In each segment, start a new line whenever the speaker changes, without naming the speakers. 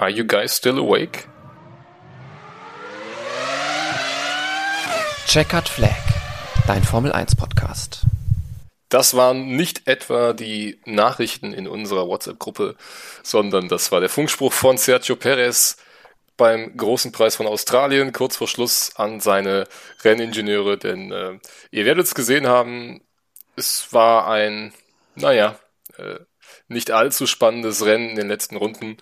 Are you guys still awake?
Checkered Flag, dein Formel 1 Podcast.
Das waren nicht etwa die Nachrichten in unserer WhatsApp-Gruppe, sondern das war der Funkspruch von Sergio Perez beim großen Preis von Australien, kurz vor Schluss an seine Renningenieure, denn äh, ihr werdet es gesehen haben, es war ein, naja, äh, nicht allzu spannendes Rennen in den letzten Runden.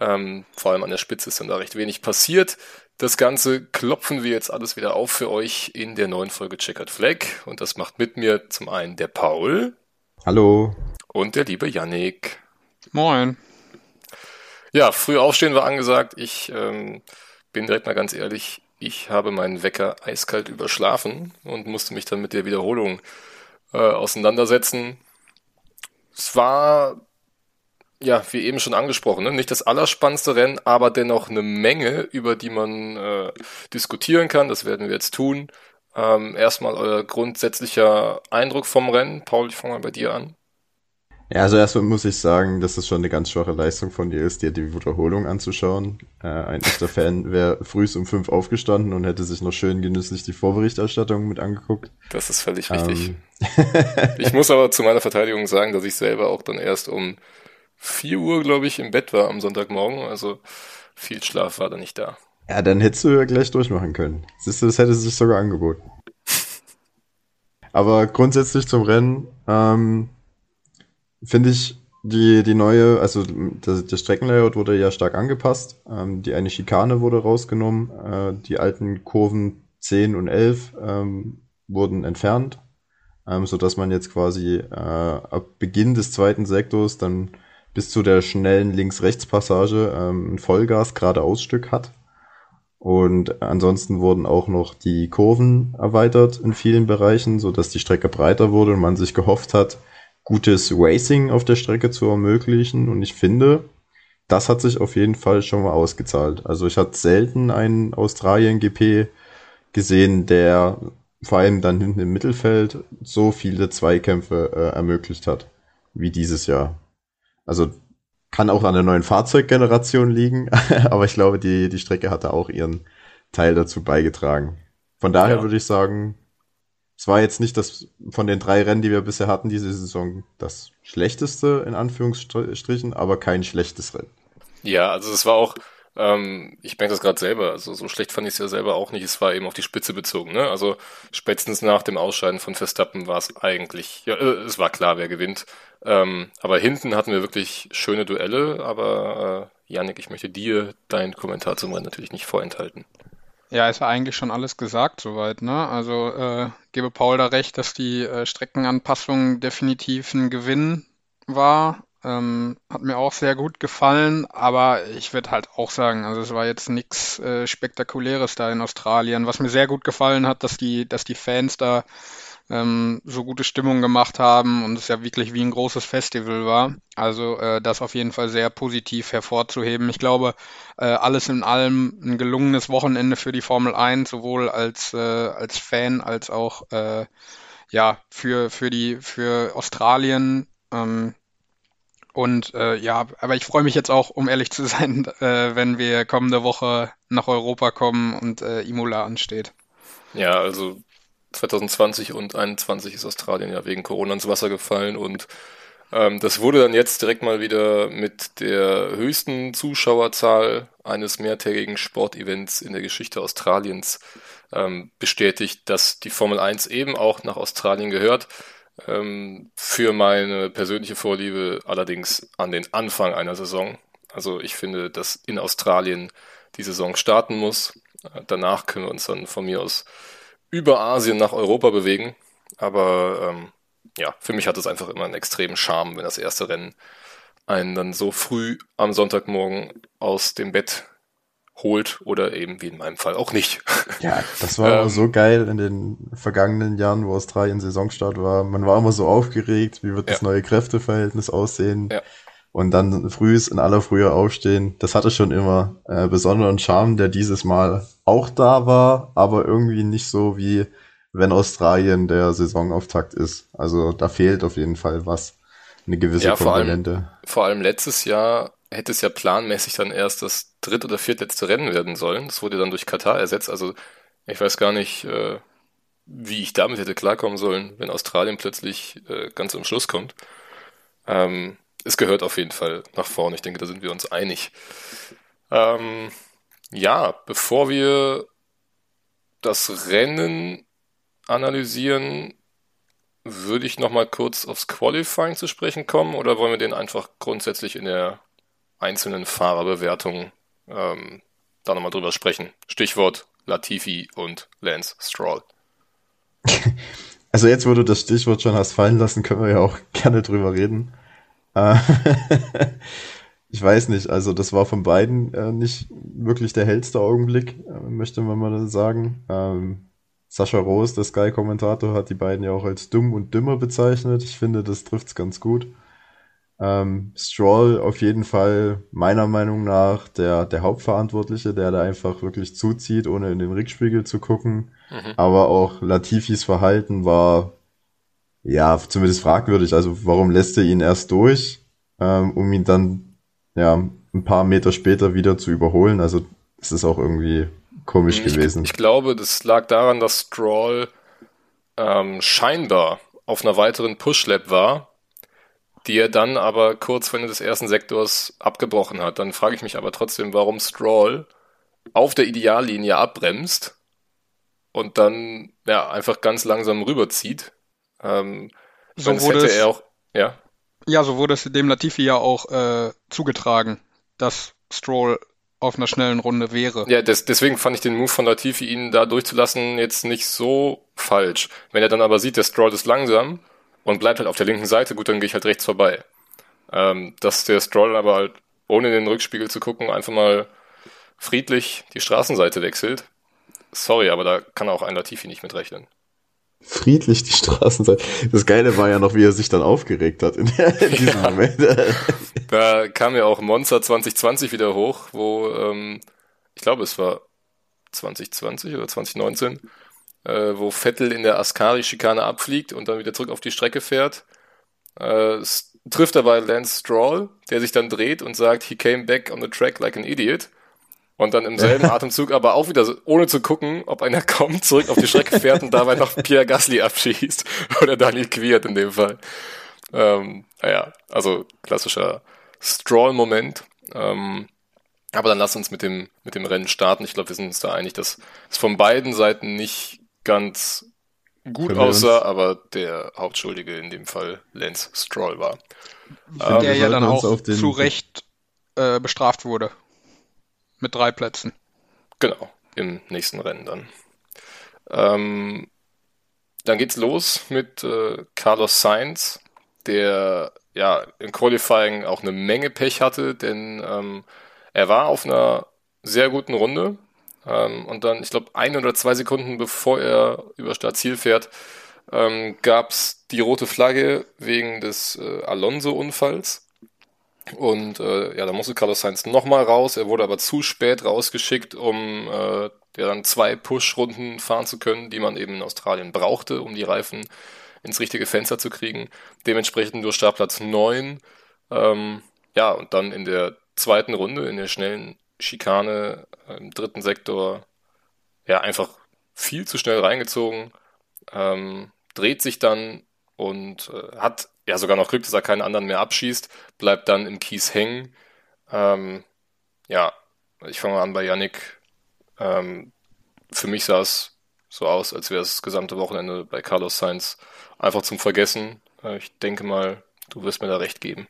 Ähm, vor allem an der Spitze ist dann da recht wenig passiert. Das Ganze klopfen wir jetzt alles wieder auf für euch in der neuen Folge Checkered Flag. Und das macht mit mir zum einen der Paul.
Hallo.
Und der liebe Yannick.
Moin.
Ja, früh aufstehen war angesagt. Ich ähm, bin direkt mal ganz ehrlich, ich habe meinen Wecker eiskalt überschlafen und musste mich dann mit der Wiederholung äh, auseinandersetzen. Es war ja, wie eben schon angesprochen, ne? nicht das allerspannendste Rennen, aber dennoch eine Menge, über die man äh, diskutieren kann. Das werden wir jetzt tun. Ähm, erstmal euer grundsätzlicher Eindruck vom Rennen. Paul, ich fange mal bei dir an.
Ja, also erstmal muss ich sagen, dass es schon eine ganz schwache Leistung von dir ist, dir die Wiederholung anzuschauen. Äh, ein echter Fan wäre früh um fünf aufgestanden und hätte sich noch schön genüsslich die Vorberichterstattung mit angeguckt.
Das ist völlig richtig. Ähm. ich muss aber zu meiner Verteidigung sagen, dass ich selber auch dann erst um 4 Uhr, glaube ich, im Bett war am Sonntagmorgen. Also viel Schlaf war da nicht da.
Ja, dann hättest du ja gleich durchmachen können. Siehst du, das hätte sich sogar angeboten. Aber grundsätzlich zum Rennen ähm, finde ich die, die neue, also das, der Streckenlayout wurde ja stark angepasst. Ähm, die eine Schikane wurde rausgenommen. Äh, die alten Kurven 10 und 11 ähm, wurden entfernt, ähm, sodass man jetzt quasi äh, ab Beginn des zweiten Sektors dann bis zu der schnellen Links-Rechts-Passage ähm, ein Vollgas-Geradeausstück hat. Und ansonsten wurden auch noch die Kurven erweitert in vielen Bereichen, so dass die Strecke breiter wurde und man sich gehofft hat, gutes Racing auf der Strecke zu ermöglichen. Und ich finde, das hat sich auf jeden Fall schon mal ausgezahlt. Also ich hatte selten einen Australien-GP gesehen, der vor allem dann hinten im Mittelfeld so viele Zweikämpfe äh, ermöglicht hat, wie dieses Jahr. Also kann auch an der neuen Fahrzeuggeneration liegen, aber ich glaube, die, die Strecke hatte auch ihren Teil dazu beigetragen. Von daher ja. würde ich sagen, es war jetzt nicht das von den drei Rennen, die wir bisher hatten, diese Saison das schlechteste in Anführungsstrichen, aber kein schlechtes Rennen.
Ja, also es war auch, ähm, ich merke das gerade selber, also so schlecht fand ich es ja selber auch nicht. Es war eben auf die Spitze bezogen. Ne? Also spätestens nach dem Ausscheiden von Verstappen war es eigentlich, ja, äh, es war klar, wer gewinnt. Ähm, aber hinten hatten wir wirklich schöne Duelle. Aber äh, Yannick, ich möchte dir deinen Kommentar zum Rennen natürlich nicht vorenthalten.
Ja, ist ja eigentlich schon alles gesagt soweit. Ne? Also äh, gebe Paul da recht, dass die äh, Streckenanpassung definitiv ein Gewinn war. Ähm, hat mir auch sehr gut gefallen, aber ich würde halt auch sagen, also es war jetzt nichts äh, Spektakuläres da in Australien. Was mir sehr gut gefallen hat, dass die, dass die Fans da ähm, so gute Stimmung gemacht haben und es ja wirklich wie ein großes Festival war. Also äh, das auf jeden Fall sehr positiv hervorzuheben. Ich glaube, äh, alles in allem ein gelungenes Wochenende für die Formel 1, sowohl als, äh, als Fan als auch äh, ja, für, für die für Australien. Ähm, und äh, ja, aber ich freue mich jetzt auch, um ehrlich zu sein, äh, wenn wir kommende Woche nach Europa kommen und äh, Imola ansteht.
Ja, also 2020 und 2021 ist Australien ja wegen Corona ins Wasser gefallen und ähm, das wurde dann jetzt direkt mal wieder mit der höchsten Zuschauerzahl eines mehrtägigen Sportevents in der Geschichte Australiens ähm, bestätigt, dass die Formel 1 eben auch nach Australien gehört. Ähm, für meine persönliche Vorliebe allerdings an den Anfang einer Saison. Also ich finde, dass in Australien die Saison starten muss. Danach können wir uns dann von mir aus über Asien nach Europa bewegen. Aber ähm, ja, für mich hat es einfach immer einen extremen Charme, wenn das erste Rennen einen dann so früh am Sonntagmorgen aus dem Bett holt oder eben wie in meinem Fall auch nicht.
Ja, das war ähm, so geil in den vergangenen Jahren, wo Australien Saisonstart war. Man war immer so aufgeregt, wie wird ja. das neue Kräfteverhältnis aussehen. Ja. Und dann frühs in aller Frühe aufstehen. Das hatte schon immer äh, besonderen Charme, der dieses Mal auch da war, aber irgendwie nicht so wie wenn Australien der Saisonauftakt ist. Also da fehlt auf jeden Fall was. Eine gewisse ja,
Komponente. Vor allem, vor allem letztes Jahr hätte es ja planmäßig dann erst das dritt- oder viertletzte Rennen werden sollen. Das wurde dann durch Katar ersetzt. Also ich weiß gar nicht, äh, wie ich damit hätte klarkommen sollen, wenn Australien plötzlich äh, ganz am Schluss kommt. Ähm, es gehört auf jeden Fall nach vorne. Ich denke, da sind wir uns einig. Ähm, ja, bevor wir das Rennen analysieren, würde ich noch mal kurz aufs Qualifying zu sprechen kommen oder wollen wir den einfach grundsätzlich in der einzelnen Fahrerbewertung ähm, da nochmal drüber sprechen? Stichwort Latifi und Lance Stroll.
Also jetzt, wo du das Stichwort schon hast fallen lassen, können wir ja auch gerne drüber reden. Äh, ich weiß nicht, also das war von beiden äh, nicht wirklich der hellste Augenblick, äh, möchte man mal sagen. Ähm, Sascha Rose, der Sky-Kommentator, hat die beiden ja auch als dumm und dümmer bezeichnet. Ich finde, das trifft's ganz gut. Ähm, Stroll auf jeden Fall meiner Meinung nach der, der Hauptverantwortliche, der da einfach wirklich zuzieht, ohne in den Rückspiegel zu gucken. Mhm. Aber auch Latifis Verhalten war ja zumindest fragwürdig. Also warum lässt er ihn erst durch, ähm, um ihn dann ja ein paar Meter später wieder zu überholen? Also es ist auch irgendwie komisch
ich,
gewesen.
Ich glaube, das lag daran, dass Stroll ähm, scheinbar auf einer weiteren Push-Lap war die er dann aber kurz vor Ende des ersten Sektors abgebrochen hat. Dann frage ich mich aber trotzdem, warum Stroll auf der Ideallinie abbremst und dann ja einfach ganz langsam rüberzieht. Ähm,
so wurde es, auch, ja. Ja, so wurde es dem Latifi ja auch äh, zugetragen, dass Stroll auf einer schnellen Runde wäre.
Ja, des, deswegen fand ich den Move von Latifi, ihn da durchzulassen, jetzt nicht so falsch. Wenn er dann aber sieht, der Stroll ist langsam, und bleibt halt auf der linken Seite, gut, dann gehe ich halt rechts vorbei. Ähm, dass der Stroll aber halt ohne in den Rückspiegel zu gucken einfach mal friedlich die Straßenseite wechselt. Sorry, aber da kann auch ein Latifi nicht mitrechnen.
Friedlich die Straßenseite. Das Geile war ja noch, wie er sich dann aufgeregt hat in, in diesem ja. Moment.
da kam ja auch Monster 2020 wieder hoch, wo ähm, ich glaube, es war 2020 oder 2019, äh, wo Vettel in der Ascari-Schikane abfliegt und dann wieder zurück auf die Strecke fährt. Äh, trifft dabei Lance Stroll, der sich dann dreht und sagt, he came back on the track like an idiot. Und dann im selben Atemzug aber auch wieder, ohne zu gucken, ob einer kommt, zurück auf die Strecke fährt und dabei noch Pierre Gasly abschießt. Oder Daniel Quiert in dem Fall. Ähm, naja, also klassischer Stroll-Moment. Ähm, aber dann lass uns mit dem, mit dem Rennen starten. Ich glaube, wir sind uns da einig, dass es von beiden Seiten nicht ganz gut aussah, aber der Hauptschuldige in dem Fall Lance Stroll war.
Ähm, der ja dann auch zu Recht äh, bestraft wurde. Mit drei Plätzen.
Genau, im nächsten Rennen dann. Ähm, dann geht's los mit äh, Carlos Sainz, der ja im Qualifying auch eine Menge Pech hatte, denn ähm, er war auf einer sehr guten Runde, ähm, und dann, ich glaube, ein oder zwei Sekunden bevor er über Startziel fährt, ähm, gab es die rote Flagge wegen des äh, Alonso-Unfalls. Und äh, ja, da musste Carlos Sainz nochmal raus. Er wurde aber zu spät rausgeschickt, um äh, ja, dann zwei Push-Runden fahren zu können, die man eben in Australien brauchte, um die Reifen ins richtige Fenster zu kriegen. Dementsprechend nur Startplatz 9. Ähm, ja, und dann in der zweiten Runde, in der schnellen Schikane im dritten Sektor ja einfach viel zu schnell reingezogen, ähm, dreht sich dann und äh, hat ja sogar noch Glück, dass er keinen anderen mehr abschießt, bleibt dann im Kies hängen. Ähm, ja, ich fange mal an bei Yannick. Ähm, für mich sah es so aus, als wäre es das gesamte Wochenende bei Carlos Sainz einfach zum Vergessen. Äh, ich denke mal, du wirst mir da recht geben.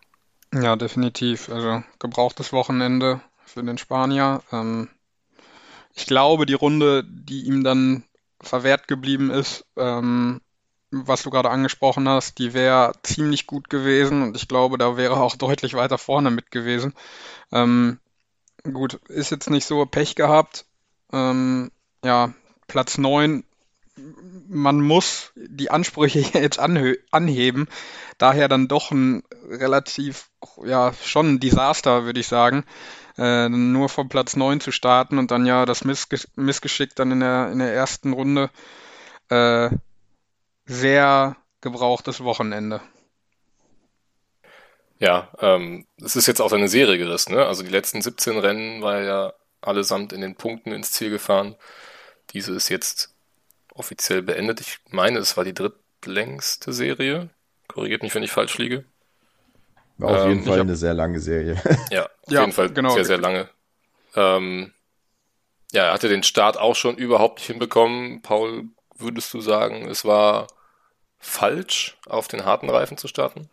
Ja, definitiv. Also gebrauchtes Wochenende für den Spanier. Ähm, ich glaube, die Runde, die ihm dann verwehrt geblieben ist, ähm, was du gerade angesprochen hast, die wäre ziemlich gut gewesen und ich glaube, da wäre auch deutlich weiter vorne mit gewesen. Ähm, gut, ist jetzt nicht so Pech gehabt. Ähm, ja, Platz 9 man muss die Ansprüche jetzt anheben. Daher dann doch ein relativ, ja, schon ein Desaster, würde ich sagen äh, nur vom Platz 9 zu starten und dann ja das Missges Missgeschick dann in der, in der ersten Runde. Äh, sehr gebrauchtes Wochenende.
Ja, ähm, es ist jetzt auch eine Serie gerissen, ne? Also die letzten 17 Rennen war ja allesamt in den Punkten ins Ziel gefahren. Diese ist jetzt offiziell beendet. Ich meine, es war die drittlängste Serie. Korrigiert mich, wenn ich falsch liege.
War auf
Ähm,
jeden Fall
hab-
eine sehr lange Serie.
Ja, auf
Ja,
jeden Fall
genau.
sehr, sehr lange. Ähm, ja, er hatte den Start auch schon überhaupt nicht hinbekommen. Paul, würdest du sagen, es war falsch, auf den harten Reifen zu starten?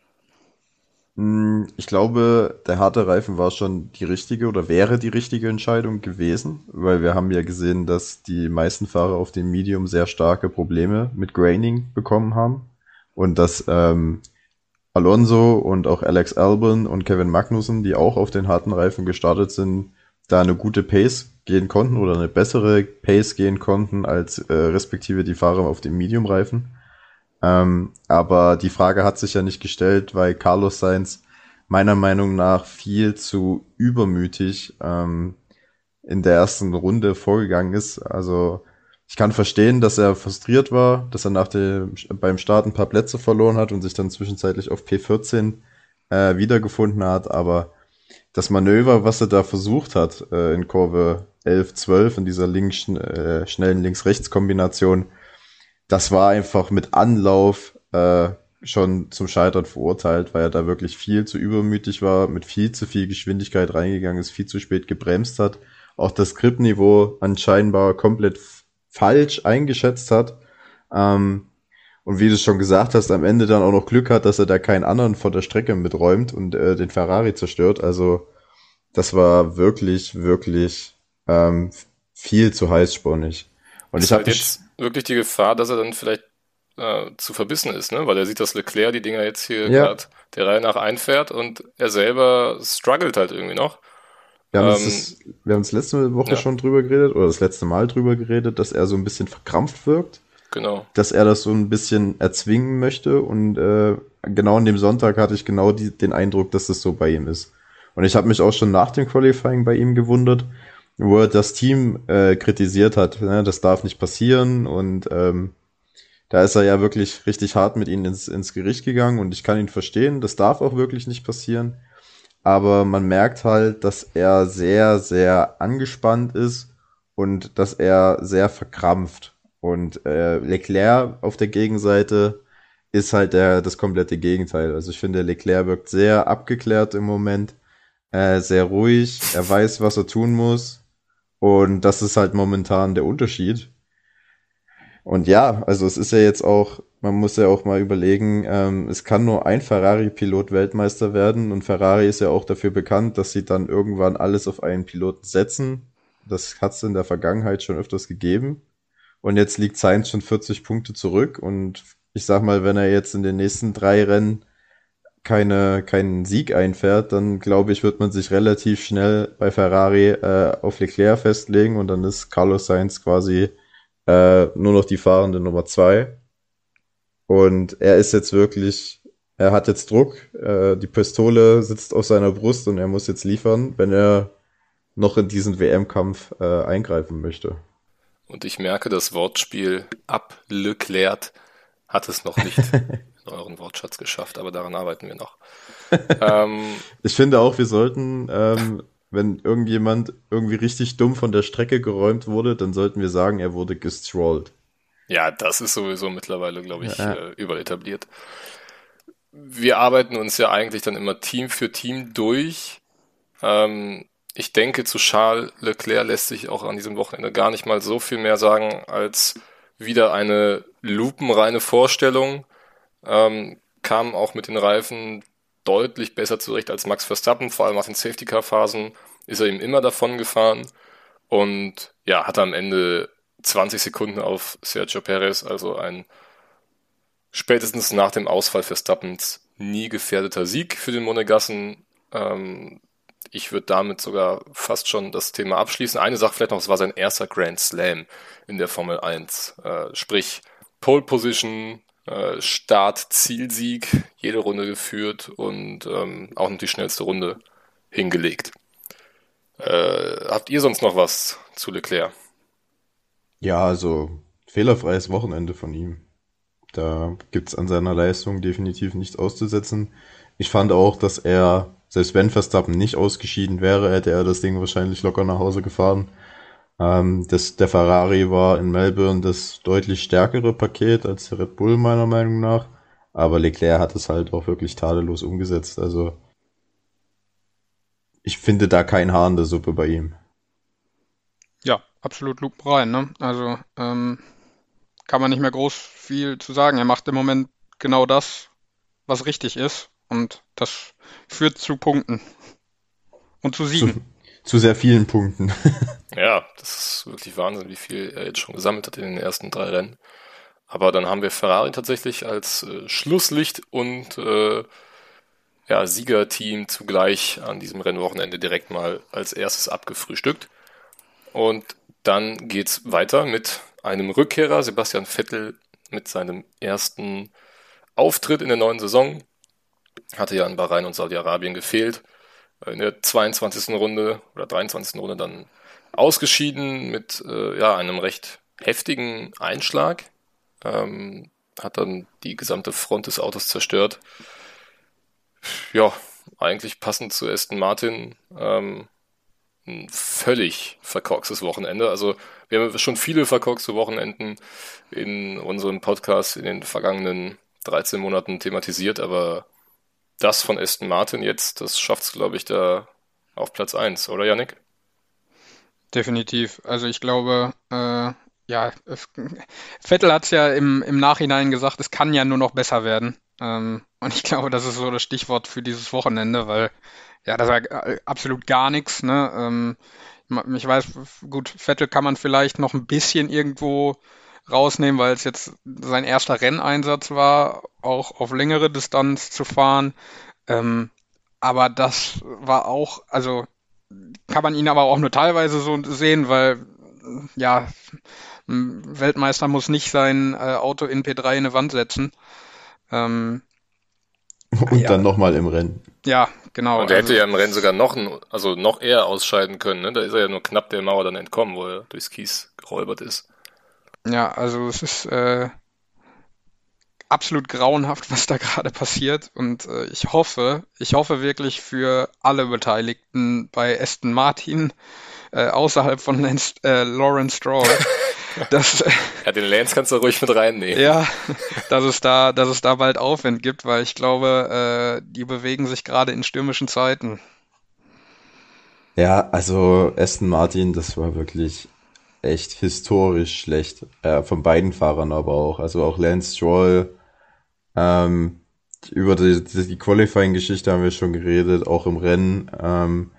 Mm, Ich glaube, der harte Reifen war schon die richtige oder wäre die richtige Entscheidung gewesen, weil wir haben ja gesehen, dass die meisten Fahrer auf dem Medium sehr starke Probleme mit Graining bekommen haben und dass ähm, Alonso und auch Alex Albon und Kevin Magnussen, die auch auf den harten Reifen gestartet sind, da eine gute Pace gehen konnten oder eine bessere Pace gehen konnten als äh, respektive die Fahrer auf dem Medium-Reifen. Ähm, aber die Frage hat sich ja nicht gestellt, weil Carlos Sainz meiner Meinung nach viel zu übermütig ähm, in der ersten Runde vorgegangen ist. Also ich kann verstehen, dass er frustriert war, dass er nach dem, beim Start ein paar Plätze verloren hat und sich dann zwischenzeitlich auf P14 äh, wiedergefunden hat, aber das Manöver, was er da versucht hat äh, in Kurve 11, 12, in dieser links, äh, schnellen Links-Rechts-Kombination, das war einfach mit Anlauf äh, schon zum Scheitern verurteilt, weil er da wirklich viel zu übermütig war, mit viel zu viel Geschwindigkeit reingegangen ist, viel zu spät gebremst hat, auch das Gripniveau anscheinend komplett falsch eingeschätzt hat. Ähm, und wie du schon gesagt hast, am Ende dann auch noch Glück hat, dass er da keinen anderen vor der Strecke miträumt und äh, den Ferrari zerstört. Also das war wirklich, wirklich ähm, viel zu heißspornig. Und
ist
ich habe
halt jetzt wirklich die Gefahr, dass er dann vielleicht äh, zu verbissen ist, ne? Weil er sieht, dass Leclerc die Dinger jetzt hier
Ja.
gerade der Reihe nach einfährt und er selber struggelt halt irgendwie noch.
Wir haben,
Ähm,
das, wir haben das letzte Woche
ja.
schon drüber geredet, oder das letzte Mal drüber geredet, dass er so ein bisschen verkrampft wirkt,
Genau.
dass er das so ein bisschen erzwingen möchte. Und äh, genau an dem Sonntag hatte ich genau die, den Eindruck, dass das so bei ihm ist. Und ich habe mich auch schon nach dem Qualifying bei ihm gewundert, wo er das Team äh, kritisiert hat. Ne? Das darf nicht passieren. Und ähm, da ist er ja wirklich richtig hart mit ihnen ins, ins Gericht gegangen. Und ich kann ihn verstehen, das darf auch wirklich nicht passieren aber man merkt halt, dass er sehr, sehr angespannt ist und dass er sehr verkrampft. Und äh, Leclerc auf der Gegenseite ist halt der, das komplette Gegenteil. Also ich finde, Leclerc wirkt sehr abgeklärt im Moment, äh, sehr ruhig, er weiß, was er tun muss. Und das ist halt momentan der Unterschied. Und ja, also es ist ja jetzt auch, man muss ja auch mal überlegen, ähm, es kann nur ein Ferrari-Pilot Weltmeister werden und Ferrari ist ja auch dafür bekannt, dass sie dann irgendwann alles auf einen Piloten setzen. Das hat es in der Vergangenheit schon öfters gegeben. Und jetzt liegt Sainz schon 40 Punkte zurück und ich sag mal, wenn er jetzt in den nächsten drei Rennen keine, keinen Sieg einfährt, dann glaube ich, wird man sich relativ schnell bei Ferrari äh, auf Leclerc festlegen und dann ist Carlos Sainz quasi äh, nur noch die fahrende Nummer zwei. Und er ist jetzt wirklich, er hat jetzt Druck, äh, die Pistole sitzt auf seiner Brust und er muss jetzt liefern, wenn er noch in diesen WM-Kampf äh, eingreifen möchte.
Und ich merke, das Wortspiel ab Leclerc hat es noch nicht in euren Wortschatz geschafft, aber daran arbeiten wir noch. ähm,
Ich finde auch, wir sollten, ähm, wenn irgendjemand irgendwie richtig dumm von der Strecke geräumt wurde, dann sollten wir sagen, er wurde gestrollt.
Ja, das ist sowieso mittlerweile, glaube ich,
Ja.
äh, überall etabliert. Wir arbeiten uns ja eigentlich dann immer Team für Team durch. Ähm, ich denke, zu Charles Leclerc lässt sich auch an diesem Wochenende gar nicht mal so viel mehr sagen, als wieder eine lupenreine Vorstellung. Ähm, kam auch mit den Reifen deutlich besser zurecht als Max Verstappen, vor allem auf den Safety-Car-Phasen ist er ihm immer davon gefahren und ja, hat am Ende 20 Sekunden auf Sergio Perez, also ein spätestens nach dem Ausfall Verstappens nie gefährdeter Sieg für den Monegassen. Ähm, ich würde damit sogar fast schon das Thema abschließen. Eine Sache vielleicht noch, es war sein erster Grand Slam in der Formel 1. Äh, sprich, Pole Position, äh, Start, Zielsieg, jede Runde geführt und ähm, auch noch die schnellste Runde hingelegt. Äh, habt ihr sonst noch was zu Leclerc?
Ja, also fehlerfreies Wochenende von ihm. Da gibt's an seiner Leistung definitiv nichts auszusetzen. ich fand auch, dass er, selbst wenn Verstappen nicht ausgeschieden wäre, hätte er das Ding wahrscheinlich locker nach Hause gefahren. Ähm, das, der Ferrari war in Melbourne das deutlich stärkere Paket als der Red Bull meiner Meinung nach. Aber Leclerc hat es halt auch wirklich tadellos umgesetzt. Also ich finde da kein Haar in der Suppe bei ihm.
Absolut lupenrein. Ne? Also ähm, kann man nicht mehr groß viel zu sagen. Er macht im Moment genau das, was richtig ist. Und das führt zu Punkten. Und zu Siegen.
Zu, zu sehr vielen Punkten.
ja, das ist wirklich Wahnsinn, wie viel er jetzt schon gesammelt hat in den ersten drei Rennen. Aber dann haben wir Ferrari tatsächlich als äh, Schlusslicht und äh, ja, Siegerteam zugleich an diesem Rennwochenende direkt mal als erstes abgefrühstückt. Und dann geht's weiter mit einem Rückkehrer, Sebastian Vettel, mit seinem ersten Auftritt in der neuen Saison. Hatte ja in Bahrain und Saudi-Arabien gefehlt. In der 22. Runde oder 23. Runde dann ausgeschieden mit äh, ja, einem recht heftigen Einschlag. Ähm, hat dann die gesamte Front des Autos zerstört. Ja, eigentlich passend zu Aston Martin. Ähm, ein völlig verkorkstes Wochenende. Also wir haben schon viele verkorkste Wochenenden in unserem Podcast in den vergangenen 13 Monaten thematisiert, aber das von Aston Martin jetzt, das schafft es, glaube ich, da auf Platz 1, oder Yannick?
Definitiv. Also ich glaube, äh, ja, Vettel hat es ja im, im Nachhinein gesagt, es kann ja nur noch besser werden. Ähm, und ich glaube, das ist so das Stichwort für dieses Wochenende, weil ja, das war äh, absolut gar nichts. Ne? Ähm, ich weiß, gut, Vettel kann man vielleicht noch ein bisschen irgendwo rausnehmen, weil es jetzt sein erster Renneinsatz war, auch auf längere Distanz zu fahren. Ähm, aber das war auch, also kann man ihn aber auch nur teilweise so sehen, weil ja, ein Weltmeister muss nicht sein äh, Auto in P3 in eine Wand setzen. Ähm,
und ja. dann nochmal im Rennen.
Ja, genau.
Und er also, hätte ja im Rennen sogar noch, also noch eher ausscheiden können. Ne? Da ist er ja nur knapp der Mauer dann entkommen, wo er durchs Kies geräubert ist.
Ja, also es ist äh, absolut grauenhaft, was da gerade passiert. Und äh, ich hoffe, ich hoffe wirklich für alle Beteiligten bei Aston Martin, äh, außerhalb von Lance, äh, Lawrence Stroll, dass,
ja, den Lance kannst du ruhig mit reinnehmen.
Ja, dass es da, dass es da bald Aufwind gibt, weil ich glaube, äh, die bewegen sich gerade in stürmischen Zeiten.
Ja, also Aston Martin, das war wirklich echt historisch schlecht. Äh, von beiden Fahrern aber auch. Also auch Lance Stroll. Ähm, über die, die Qualifying-Geschichte haben wir schon geredet, auch im Rennen. Ähm,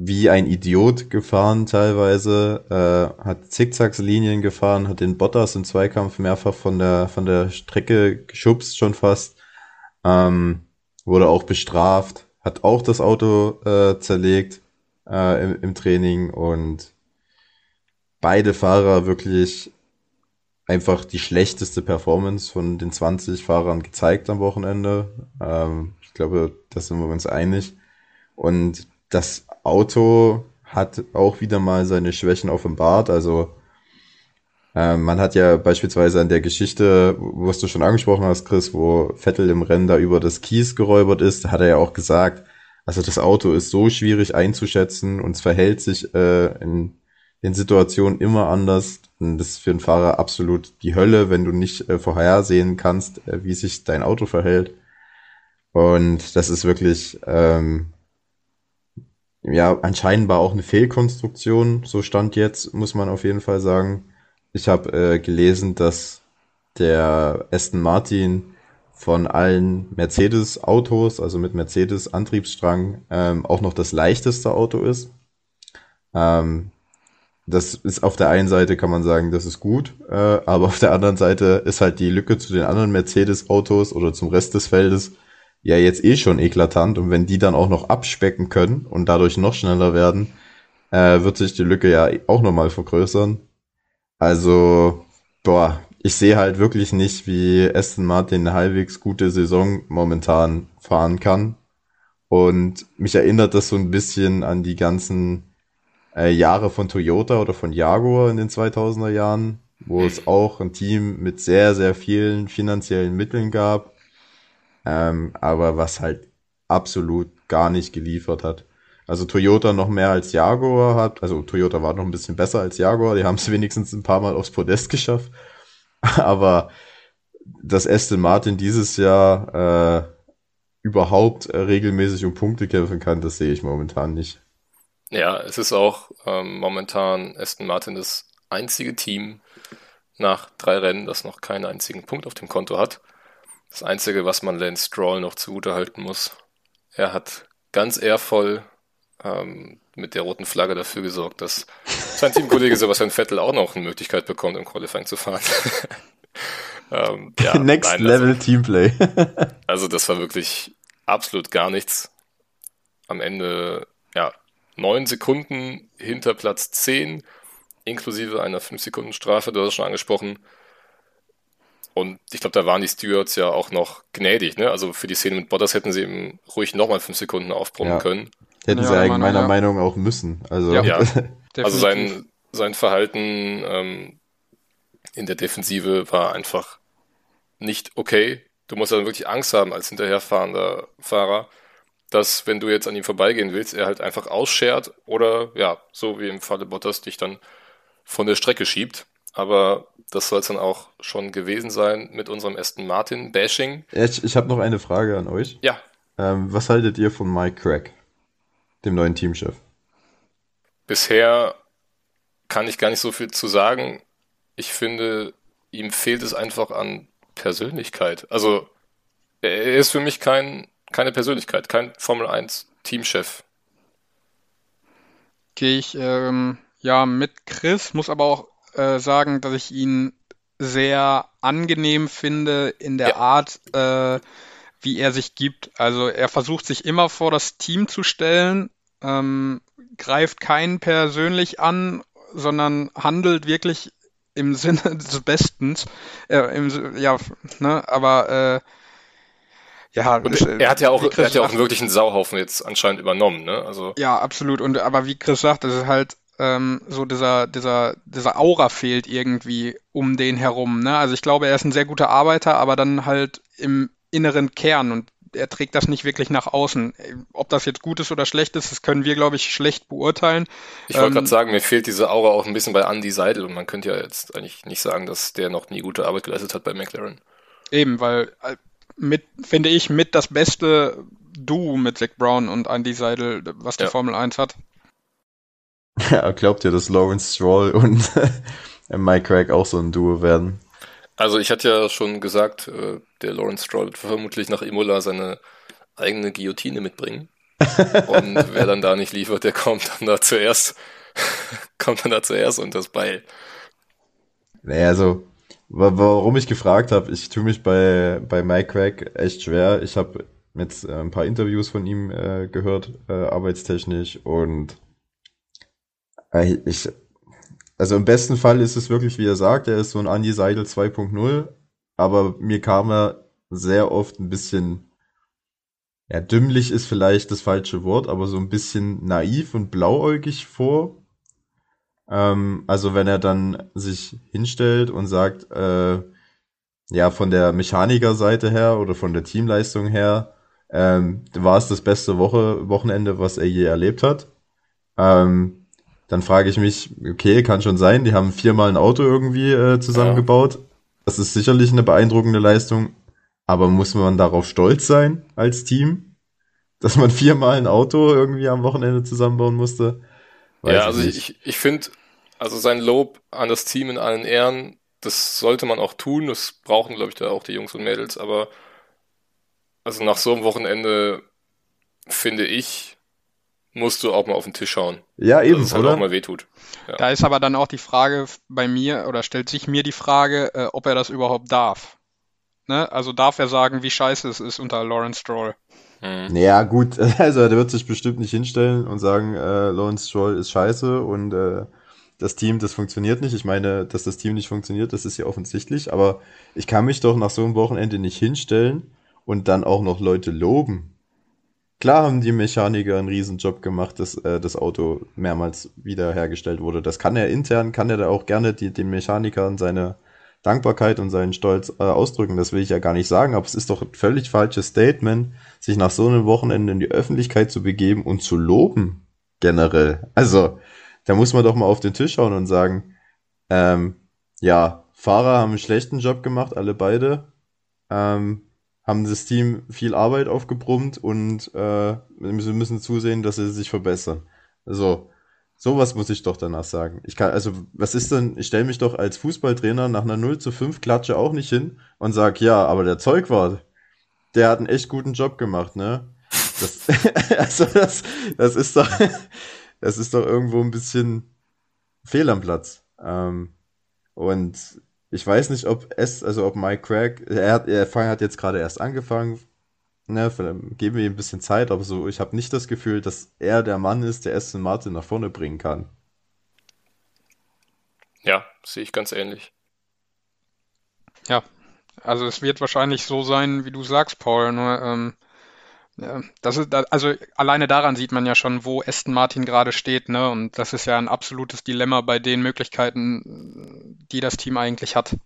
wie ein Idiot gefahren teilweise, äh, hat Zickzacks-Linien gefahren, hat den Bottas im Zweikampf mehrfach von der, von der Strecke geschubst schon fast, ähm, wurde auch bestraft, hat auch das Auto äh, zerlegt äh, im, im Training und beide Fahrer wirklich einfach die schlechteste Performance von den 20 Fahrern gezeigt am Wochenende. Ähm, ich glaube, da sind wir uns einig. Und das Auto hat auch wieder mal seine Schwächen offenbart. Also äh, man hat ja beispielsweise an der Geschichte, was du schon angesprochen hast, Chris, wo Vettel im Rennen da über das Kies geräubert ist, hat er ja auch gesagt, also das Auto ist so schwierig einzuschätzen und es verhält sich äh, in den Situationen immer anders. Und das ist für einen Fahrer absolut die Hölle, wenn du nicht äh, vorhersehen kannst, äh, wie sich dein Auto verhält. Und das ist wirklich ähm, ja, anscheinend war auch eine Fehlkonstruktion, so stand jetzt, muss man auf jeden Fall sagen. Ich habe äh, gelesen, dass der Aston Martin von allen Mercedes-Autos, also mit Mercedes-Antriebsstrang, ähm, auch noch das leichteste Auto ist. Ähm, das ist auf der einen Seite kann man sagen, das ist gut, äh, aber auf der anderen Seite ist halt die Lücke zu den anderen Mercedes-Autos oder zum Rest des Feldes ja jetzt eh schon eklatant und wenn die dann auch noch abspecken können und dadurch noch schneller werden, äh, wird sich die Lücke ja auch nochmal vergrößern. Also, boah, ich sehe halt wirklich nicht, wie Aston Martin eine halbwegs gute Saison momentan fahren kann. Und mich erinnert das so ein bisschen an die ganzen äh, Jahre von Toyota oder von Jaguar in den 2000er Jahren, wo es auch ein Team mit sehr, sehr vielen finanziellen Mitteln gab ähm, aber was halt absolut gar nicht geliefert hat. Also Toyota noch mehr als Jaguar hat, also Toyota war noch ein bisschen besser als Jaguar, die haben es wenigstens ein paar Mal aufs Podest geschafft. Aber dass Aston Martin dieses Jahr äh, überhaupt äh, regelmäßig um Punkte kämpfen kann, das sehe ich momentan nicht.
Ja, es ist auch ähm, momentan Aston Martin das einzige Team nach drei Rennen, das noch keinen einzigen Punkt auf dem Konto hat. Das Einzige, was man Lance Stroll noch zugutehalten muss, er hat ganz ehrvoll ähm, mit der roten Flagge dafür gesorgt, dass sein Teamkollege Sebastian Vettel auch noch eine Möglichkeit bekommt, im Qualifying zu fahren.
ähm, ja, Next nein, Level also, Teamplay.
also das war wirklich absolut gar nichts. Am Ende, ja, neun Sekunden hinter Platz 10, inklusive einer 5 Sekunden Strafe, du hast es schon angesprochen. Und ich glaube, da waren die Stewards ja auch noch gnädig. Ne? Also für die Szene mit Bottas hätten sie eben ruhig nochmal 5 Sekunden aufbrummen ja. können.
Hätten ja, sie eigentlich meiner ja. Meinung auch müssen. Also,
ja, also sein, sein Verhalten ähm, in der Defensive war einfach nicht okay. Du musst dann wirklich Angst haben als hinterherfahrender Fahrer, dass wenn du jetzt an ihm vorbeigehen willst, er halt einfach ausschert oder ja, so wie im Falle Bottas dich dann von der Strecke schiebt. Aber das soll es dann auch schon gewesen sein mit unserem Aston Martin Bashing.
Ich, ich habe noch eine Frage an euch.
Ja.
Ähm, was haltet ihr von Mike Craig? dem neuen Teamchef?
Bisher kann ich gar nicht so viel zu sagen. Ich finde, ihm fehlt es einfach an Persönlichkeit. Also, er ist für mich kein, keine Persönlichkeit, kein Formel 1 Teamchef.
Gehe ich ähm, ja mit Chris, muss aber auch äh, sagen, dass ich ihn sehr angenehm finde in der ja. Art, äh, wie er sich gibt. Also er versucht sich immer vor das Team zu stellen, ähm, greift keinen persönlich an, sondern handelt wirklich im Sinne des Bestens. Äh, im, ja, ne, aber äh, ja,
und er hat ja auch, er hat ja auch einen wirklichen Sauhaufen jetzt anscheinend übernommen, ne? Also
ja, absolut. Und aber wie Chris sagt, das ist halt ähm, so dieser dieser dieser Aura fehlt irgendwie um den herum, ne? Also ich glaube, er ist ein sehr guter Arbeiter, aber dann halt im inneren Kern und er trägt das nicht wirklich nach außen. Ob das jetzt gut ist oder schlecht ist, das können wir, glaube ich, schlecht beurteilen.
Ich wollte ähm, gerade sagen, mir fehlt diese Aura auch ein bisschen bei Andy Seidel und man könnte ja jetzt eigentlich nicht sagen, dass der noch nie gute Arbeit geleistet hat bei McLaren.
Eben, weil äh, mit, finde ich, mit das beste Duo mit Zach Brown und Andy Seidel, was die ja. Formel 1 hat.
Ja, glaubt ihr, dass Lawrence Stroll und Mike Craig auch so ein Duo werden?
Also ich hatte ja schon gesagt, äh, der Lawrence Stroll wird vermutlich nach Imola seine eigene Guillotine mitbringen. Und wer dann da nicht liefert, der kommt dann da zuerst, kommt dann da zuerst und das Beil.
Naja, also, warum ich gefragt habe, ich tue mich bei, bei Mike Craig echt schwer. Ich habe jetzt äh, ein paar Interviews von ihm äh, gehört, äh, arbeitstechnisch, und ich, also im besten Fall ist es wirklich, wie er sagt, er ist so ein Andy Seidel 2.0, aber mir kam er sehr oft ein bisschen, ja, dümmlich ist vielleicht das falsche Wort, aber so ein bisschen naiv und blauäugig vor. Ähm, also wenn er dann sich hinstellt und sagt, äh, ja, von der Mechanikerseite her oder von der Teamleistung her, ähm, war es das beste Woche, Wochenende, was er je erlebt hat. Ähm, dann frage ich mich, okay, kann schon sein, die haben viermal ein Auto irgendwie äh, zusammengebaut. Ja. Das ist sicherlich eine beeindruckende Leistung, aber muss man darauf stolz sein als Team, dass man viermal ein Auto irgendwie am Wochenende zusammenbauen musste?
Weiß ja, also ich, ich, ich finde, also sein Lob an das Team in allen Ehren, das sollte man auch tun. Das brauchen, glaube ich, da auch die Jungs und Mädels. Aber also nach so einem Wochenende finde ich, musst du auch mal auf den Tisch schauen.
Ja, eben, dass
es halt oder? auch mal wehtut.
Ja. Da ist aber dann auch die Frage bei mir, oder stellt sich mir die Frage, äh, ob er das überhaupt darf. Ne? Also darf er sagen, wie scheiße es ist unter Lawrence Stroll?
Hm. Ja, gut, also der wird sich bestimmt nicht hinstellen und sagen, äh, Lawrence Stroll ist scheiße und äh, das Team, das funktioniert nicht. Ich meine, dass das Team nicht funktioniert, das ist ja offensichtlich, aber ich kann mich doch nach so einem Wochenende nicht hinstellen und dann auch noch Leute loben. Klar haben die Mechaniker einen Riesenjob gemacht, dass äh, das Auto mehrmals wiederhergestellt wurde. Das kann er intern, kann er da auch gerne die, den Mechanikern seine, Dankbarkeit und seinen Stolz äh, ausdrücken. Das will ich ja gar nicht sagen, aber es ist doch ein völlig falsches Statement, sich nach so einem Wochenende in die Öffentlichkeit zu begeben und zu loben, generell. Also, da muss man doch mal auf den Tisch schauen und sagen, ähm, ja, Fahrer haben einen schlechten Job gemacht, alle beide. Ähm, haben das Team viel Arbeit aufgebrummt und äh, wir müssen zusehen, dass sie sich verbessern. Also, sowas muss ich doch danach sagen. Ich kann, also, was ist denn, ich stelle mich doch als Fußballtrainer nach einer 0 zu 5 Klatsche auch nicht hin und sag, ja, aber der Zeugwart, der hat einen echt guten Job gemacht, ne? Das, also das, das ist doch, das ist doch irgendwo ein bisschen fehl am Platz. Ähm, und ich weiß nicht, ob es, also ob Mike Craig, er hat, er hat jetzt gerade erst angefangen, ne, geben wir ihm ein bisschen Zeit, aber so, ich habe nicht das Gefühl, dass er der Mann ist, der Aston Martin nach vorne bringen kann.
Ja, sehe ich ganz ähnlich.
Ja, also es wird wahrscheinlich so sein, wie du sagst, Paul. Nur, ähm, das ist, also alleine daran sieht man ja schon, wo Aston Martin gerade steht, ne? Und das ist ja ein absolutes Dilemma bei den Möglichkeiten, die das Team eigentlich hat.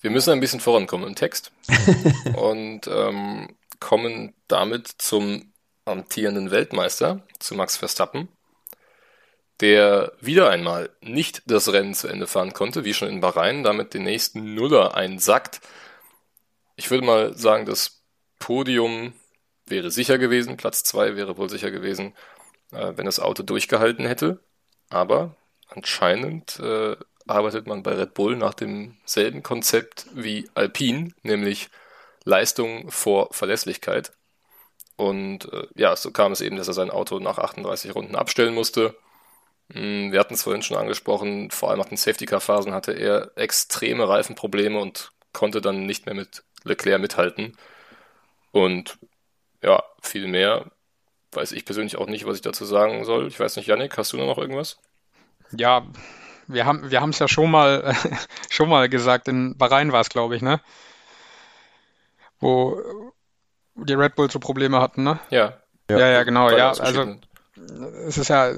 Wir müssen ein bisschen vorankommen im Text und ähm, kommen damit zum amtierenden Weltmeister, zu Max Verstappen, der wieder einmal nicht das Rennen zu Ende fahren konnte, wie schon in Bahrain, damit den nächsten Nuller einsackt ich würde mal sagen, das Podium wäre sicher gewesen, Platz zwei wäre wohl sicher gewesen, äh, wenn das Auto durchgehalten hätte. Aber anscheinend äh, arbeitet man bei Red Bull nach demselben Konzept wie Alpine, nämlich Leistung vor Verlässlichkeit. Und äh, ja, so kam es eben, dass er sein Auto nach 38 Runden abstellen musste. Hm, wir hatten es vorhin schon angesprochen, vor allem nach den Safety-Car-Phasen hatte er extreme Reifenprobleme und konnte dann nicht mehr mit Leclerc mithalten. Und ja, viel mehr weiß ich persönlich auch nicht, was ich dazu sagen soll. Ich weiß nicht, Yannick, hast du noch irgendwas?
Ja, wir haben wir es ja schon mal schon mal gesagt, in Bahrain war es, glaube ich, ne? Wo die Red Bull so Probleme hatten, ne?
Ja.
Ja, ja, ja genau, ja. Also es ist ja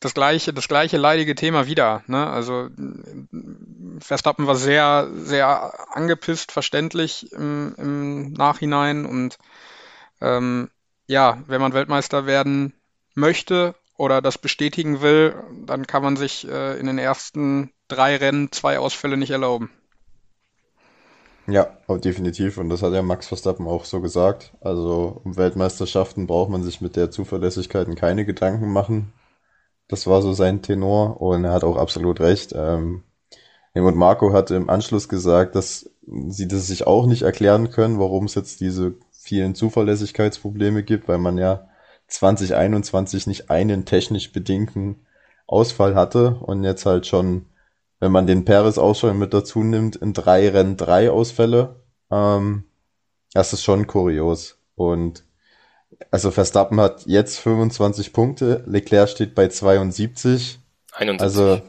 das gleiche, das gleiche leidige Thema wieder. Ne? Also Verstappen war sehr, sehr angepisst, verständlich im, im Nachhinein. Und ähm, ja, wenn man Weltmeister werden möchte oder das bestätigen will, dann kann man sich äh, in den ersten drei Rennen zwei Ausfälle nicht erlauben.
Ja, definitiv. Und das hat ja Max Verstappen auch so gesagt. Also um Weltmeisterschaften braucht man sich mit der Zuverlässigkeit keine Gedanken machen. Das war so sein Tenor und er hat auch absolut recht. Ähm, Helmut Marco hat im Anschluss gesagt, dass sie das sich auch nicht erklären können, warum es jetzt diese vielen Zuverlässigkeitsprobleme gibt, weil man ja 2021 nicht einen technisch bedingten Ausfall hatte und jetzt halt schon, wenn man den Perez-Ausfall mit dazu nimmt, in drei Rennen drei Ausfälle. Ähm, das ist schon kurios. Und also Verstappen hat jetzt 25 Punkte, Leclerc steht bei 72.
71.
Also,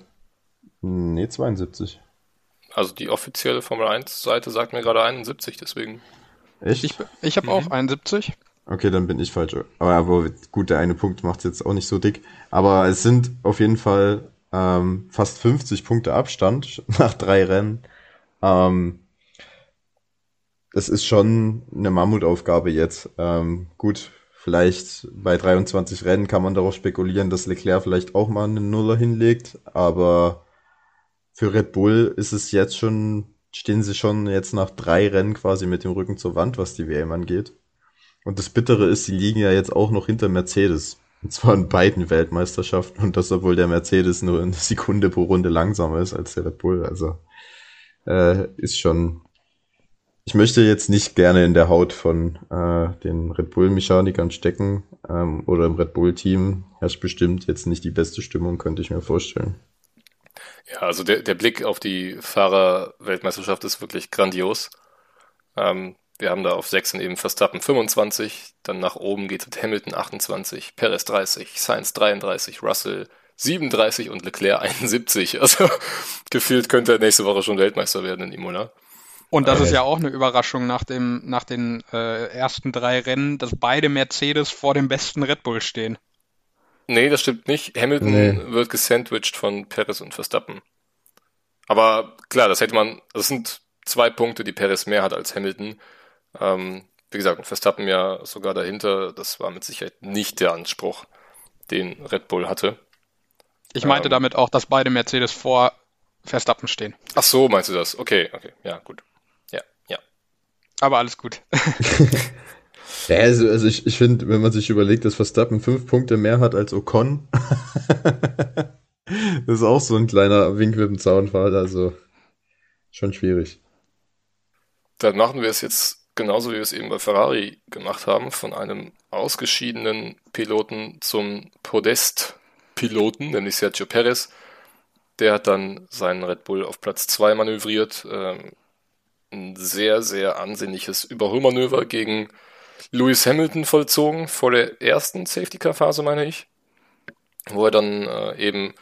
nee, 72.
Also die offizielle Formel 1 Seite sagt mir gerade 71, deswegen.
Echt? Ich, ich habe mhm. auch 71.
Okay, dann bin ich falsch. Aber, aber gut, der eine Punkt macht jetzt auch nicht so dick. Aber es sind auf jeden Fall ähm, fast 50 Punkte Abstand nach drei Rennen. Ähm, es ist schon eine Mammutaufgabe jetzt. Ähm, gut, Vielleicht bei 23 Rennen kann man darauf spekulieren, dass Leclerc vielleicht auch mal einen Nuller hinlegt, aber für Red Bull ist es jetzt schon, stehen sie schon jetzt nach drei Rennen quasi mit dem Rücken zur Wand, was die WM angeht. Und das Bittere ist, sie liegen ja jetzt auch noch hinter Mercedes. Und zwar in beiden Weltmeisterschaften. Und das, obwohl der Mercedes nur eine Sekunde pro Runde langsamer ist als der Red Bull. Also äh, ist schon ich möchte jetzt nicht gerne in der Haut von äh, den Red Bull-Mechanikern stecken ähm, oder im Red Bull-Team. Herrscht bestimmt jetzt nicht die beste Stimmung, könnte ich mir vorstellen.
Ja, also der, der Blick auf die Fahrer-Weltmeisterschaft ist wirklich grandios. Ähm, wir haben da auf Sechsen eben Verstappen 25, dann nach oben geht es mit Hamilton 28, Perez 30, Sainz 33, Russell 37 und Leclerc 71. Also gefühlt könnte er nächste Woche schon Weltmeister werden in Imola.
Und das ist ja auch eine Überraschung nach, dem, nach den äh, ersten drei Rennen, dass beide Mercedes vor dem besten Red Bull stehen.
Nee, das stimmt nicht. Hamilton nee. wird gesandwiched von Perez und Verstappen. Aber klar, das hätte man, das sind zwei Punkte, die Perez mehr hat als Hamilton. Ähm, wie gesagt, Verstappen ja sogar dahinter. Das war mit Sicherheit nicht der Anspruch, den Red Bull hatte.
Ich meinte ähm, damit auch, dass beide Mercedes vor Verstappen stehen.
Ach so, meinst du das? Okay, okay, ja, gut.
Aber alles gut.
ja, also, also ich, ich finde, wenn man sich überlegt, dass Verstappen fünf Punkte mehr hat als Ocon, das ist auch so ein kleiner Wink mit dem Zaunfall, also schon schwierig.
Dann machen wir es jetzt genauso, wie wir es eben bei Ferrari gemacht haben, von einem ausgeschiedenen Piloten zum Podest-Piloten, nämlich Sergio Perez. Der hat dann seinen Red Bull auf Platz 2 manövriert. Ähm, ein sehr, sehr ansehnliches Überholmanöver gegen Lewis Hamilton vollzogen, vor der ersten Safety-Car-Phase, meine ich. Wo er dann äh, eben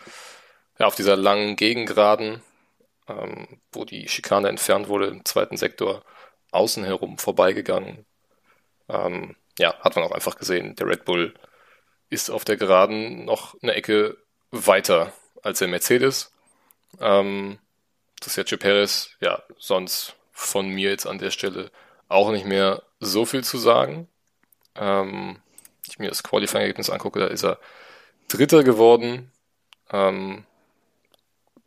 ja, auf dieser langen Gegengraden ähm, wo die Schikane entfernt wurde, im zweiten Sektor außen herum vorbeigegangen. Ähm, ja, hat man auch einfach gesehen, der Red Bull ist auf der Geraden noch eine Ecke weiter als der Mercedes. Ähm, das Sergio Perez, ja, sonst von mir jetzt an der Stelle auch nicht mehr so viel zu sagen. Ähm, ich mir das Qualifying-Ergebnis angucke, da ist er Dritter geworden. Ähm,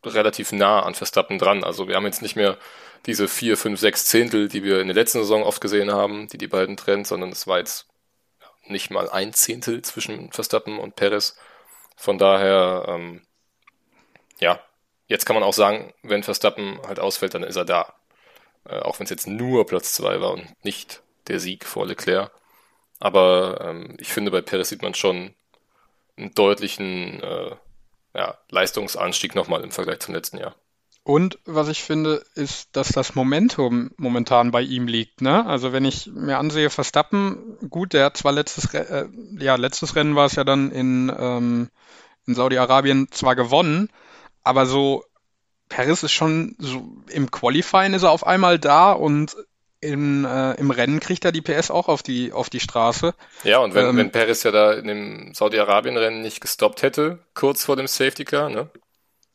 relativ nah an Verstappen dran. Also wir haben jetzt nicht mehr diese vier, fünf, sechs Zehntel, die wir in der letzten Saison oft gesehen haben, die die beiden trennt, sondern es war jetzt nicht mal ein Zehntel zwischen Verstappen und Perez. Von daher, ähm, ja, jetzt kann man auch sagen, wenn Verstappen halt ausfällt, dann ist er da. Äh, auch wenn es jetzt nur Platz zwei war und nicht der Sieg vor Leclerc. Aber ähm, ich finde, bei Perez sieht man schon einen deutlichen äh, ja, Leistungsanstieg nochmal im Vergleich zum letzten Jahr.
Und was ich finde, ist, dass das Momentum momentan bei ihm liegt. Ne? Also wenn ich mir ansehe, Verstappen, gut, der hat zwar letztes, äh, ja, letztes Rennen war es ja dann in, ähm, in Saudi-Arabien zwar gewonnen, aber so Paris ist schon so im Qualifying ist er auf einmal da und in, äh, im Rennen kriegt er die PS auch auf die, auf die Straße.
Ja, und wenn, ähm, wenn Perez ja da in dem Saudi-Arabien-Rennen nicht gestoppt hätte, kurz vor dem Safety Car, ne?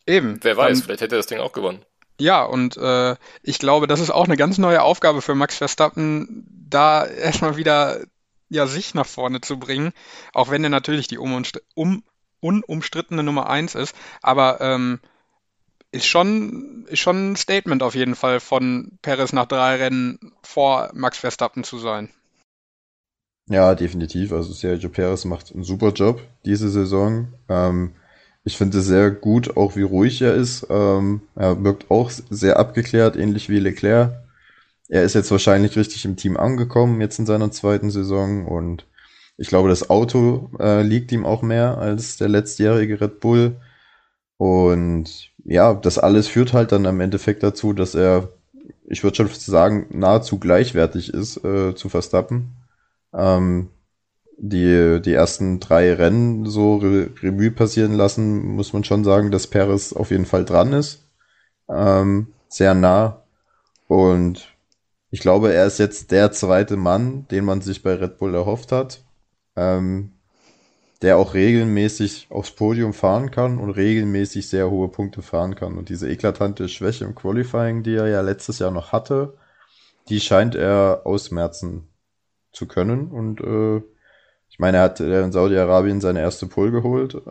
Eben.
Wer weiß, dann, vielleicht hätte er das Ding auch gewonnen.
Ja, und äh, ich glaube, das ist auch eine ganz neue Aufgabe für Max Verstappen, da erstmal wieder ja, sich nach vorne zu bringen, auch wenn er natürlich die um, um, unumstrittene Nummer eins ist. Aber ähm, ist schon, ist schon ein Statement auf jeden Fall von Perez nach drei Rennen vor Max Verstappen zu sein.
Ja, definitiv. Also Sergio Perez macht einen super Job diese Saison. Ähm, ich finde es sehr gut, auch wie ruhig er ist. Ähm, er wirkt auch sehr abgeklärt, ähnlich wie Leclerc. Er ist jetzt wahrscheinlich richtig im Team angekommen, jetzt in seiner zweiten Saison. Und ich glaube, das Auto äh, liegt ihm auch mehr als der letztjährige Red Bull. Und ja, das alles führt halt dann im Endeffekt dazu, dass er, ich würde schon sagen, nahezu gleichwertig ist äh, zu Verstappen. Ähm, die, die ersten drei Rennen so Re Revue passieren lassen, muss man schon sagen, dass Perez auf jeden Fall dran ist. Ähm, sehr nah. Und ich glaube, er ist jetzt der zweite Mann, den man sich bei Red Bull erhofft hat. Ähm, der auch regelmäßig aufs Podium fahren kann und regelmäßig sehr hohe Punkte fahren kann. Und diese eklatante Schwäche im Qualifying, die er ja letztes Jahr noch hatte, die scheint er ausmerzen zu können. Und äh, ich meine, er hat in Saudi-Arabien seine erste Pole geholt.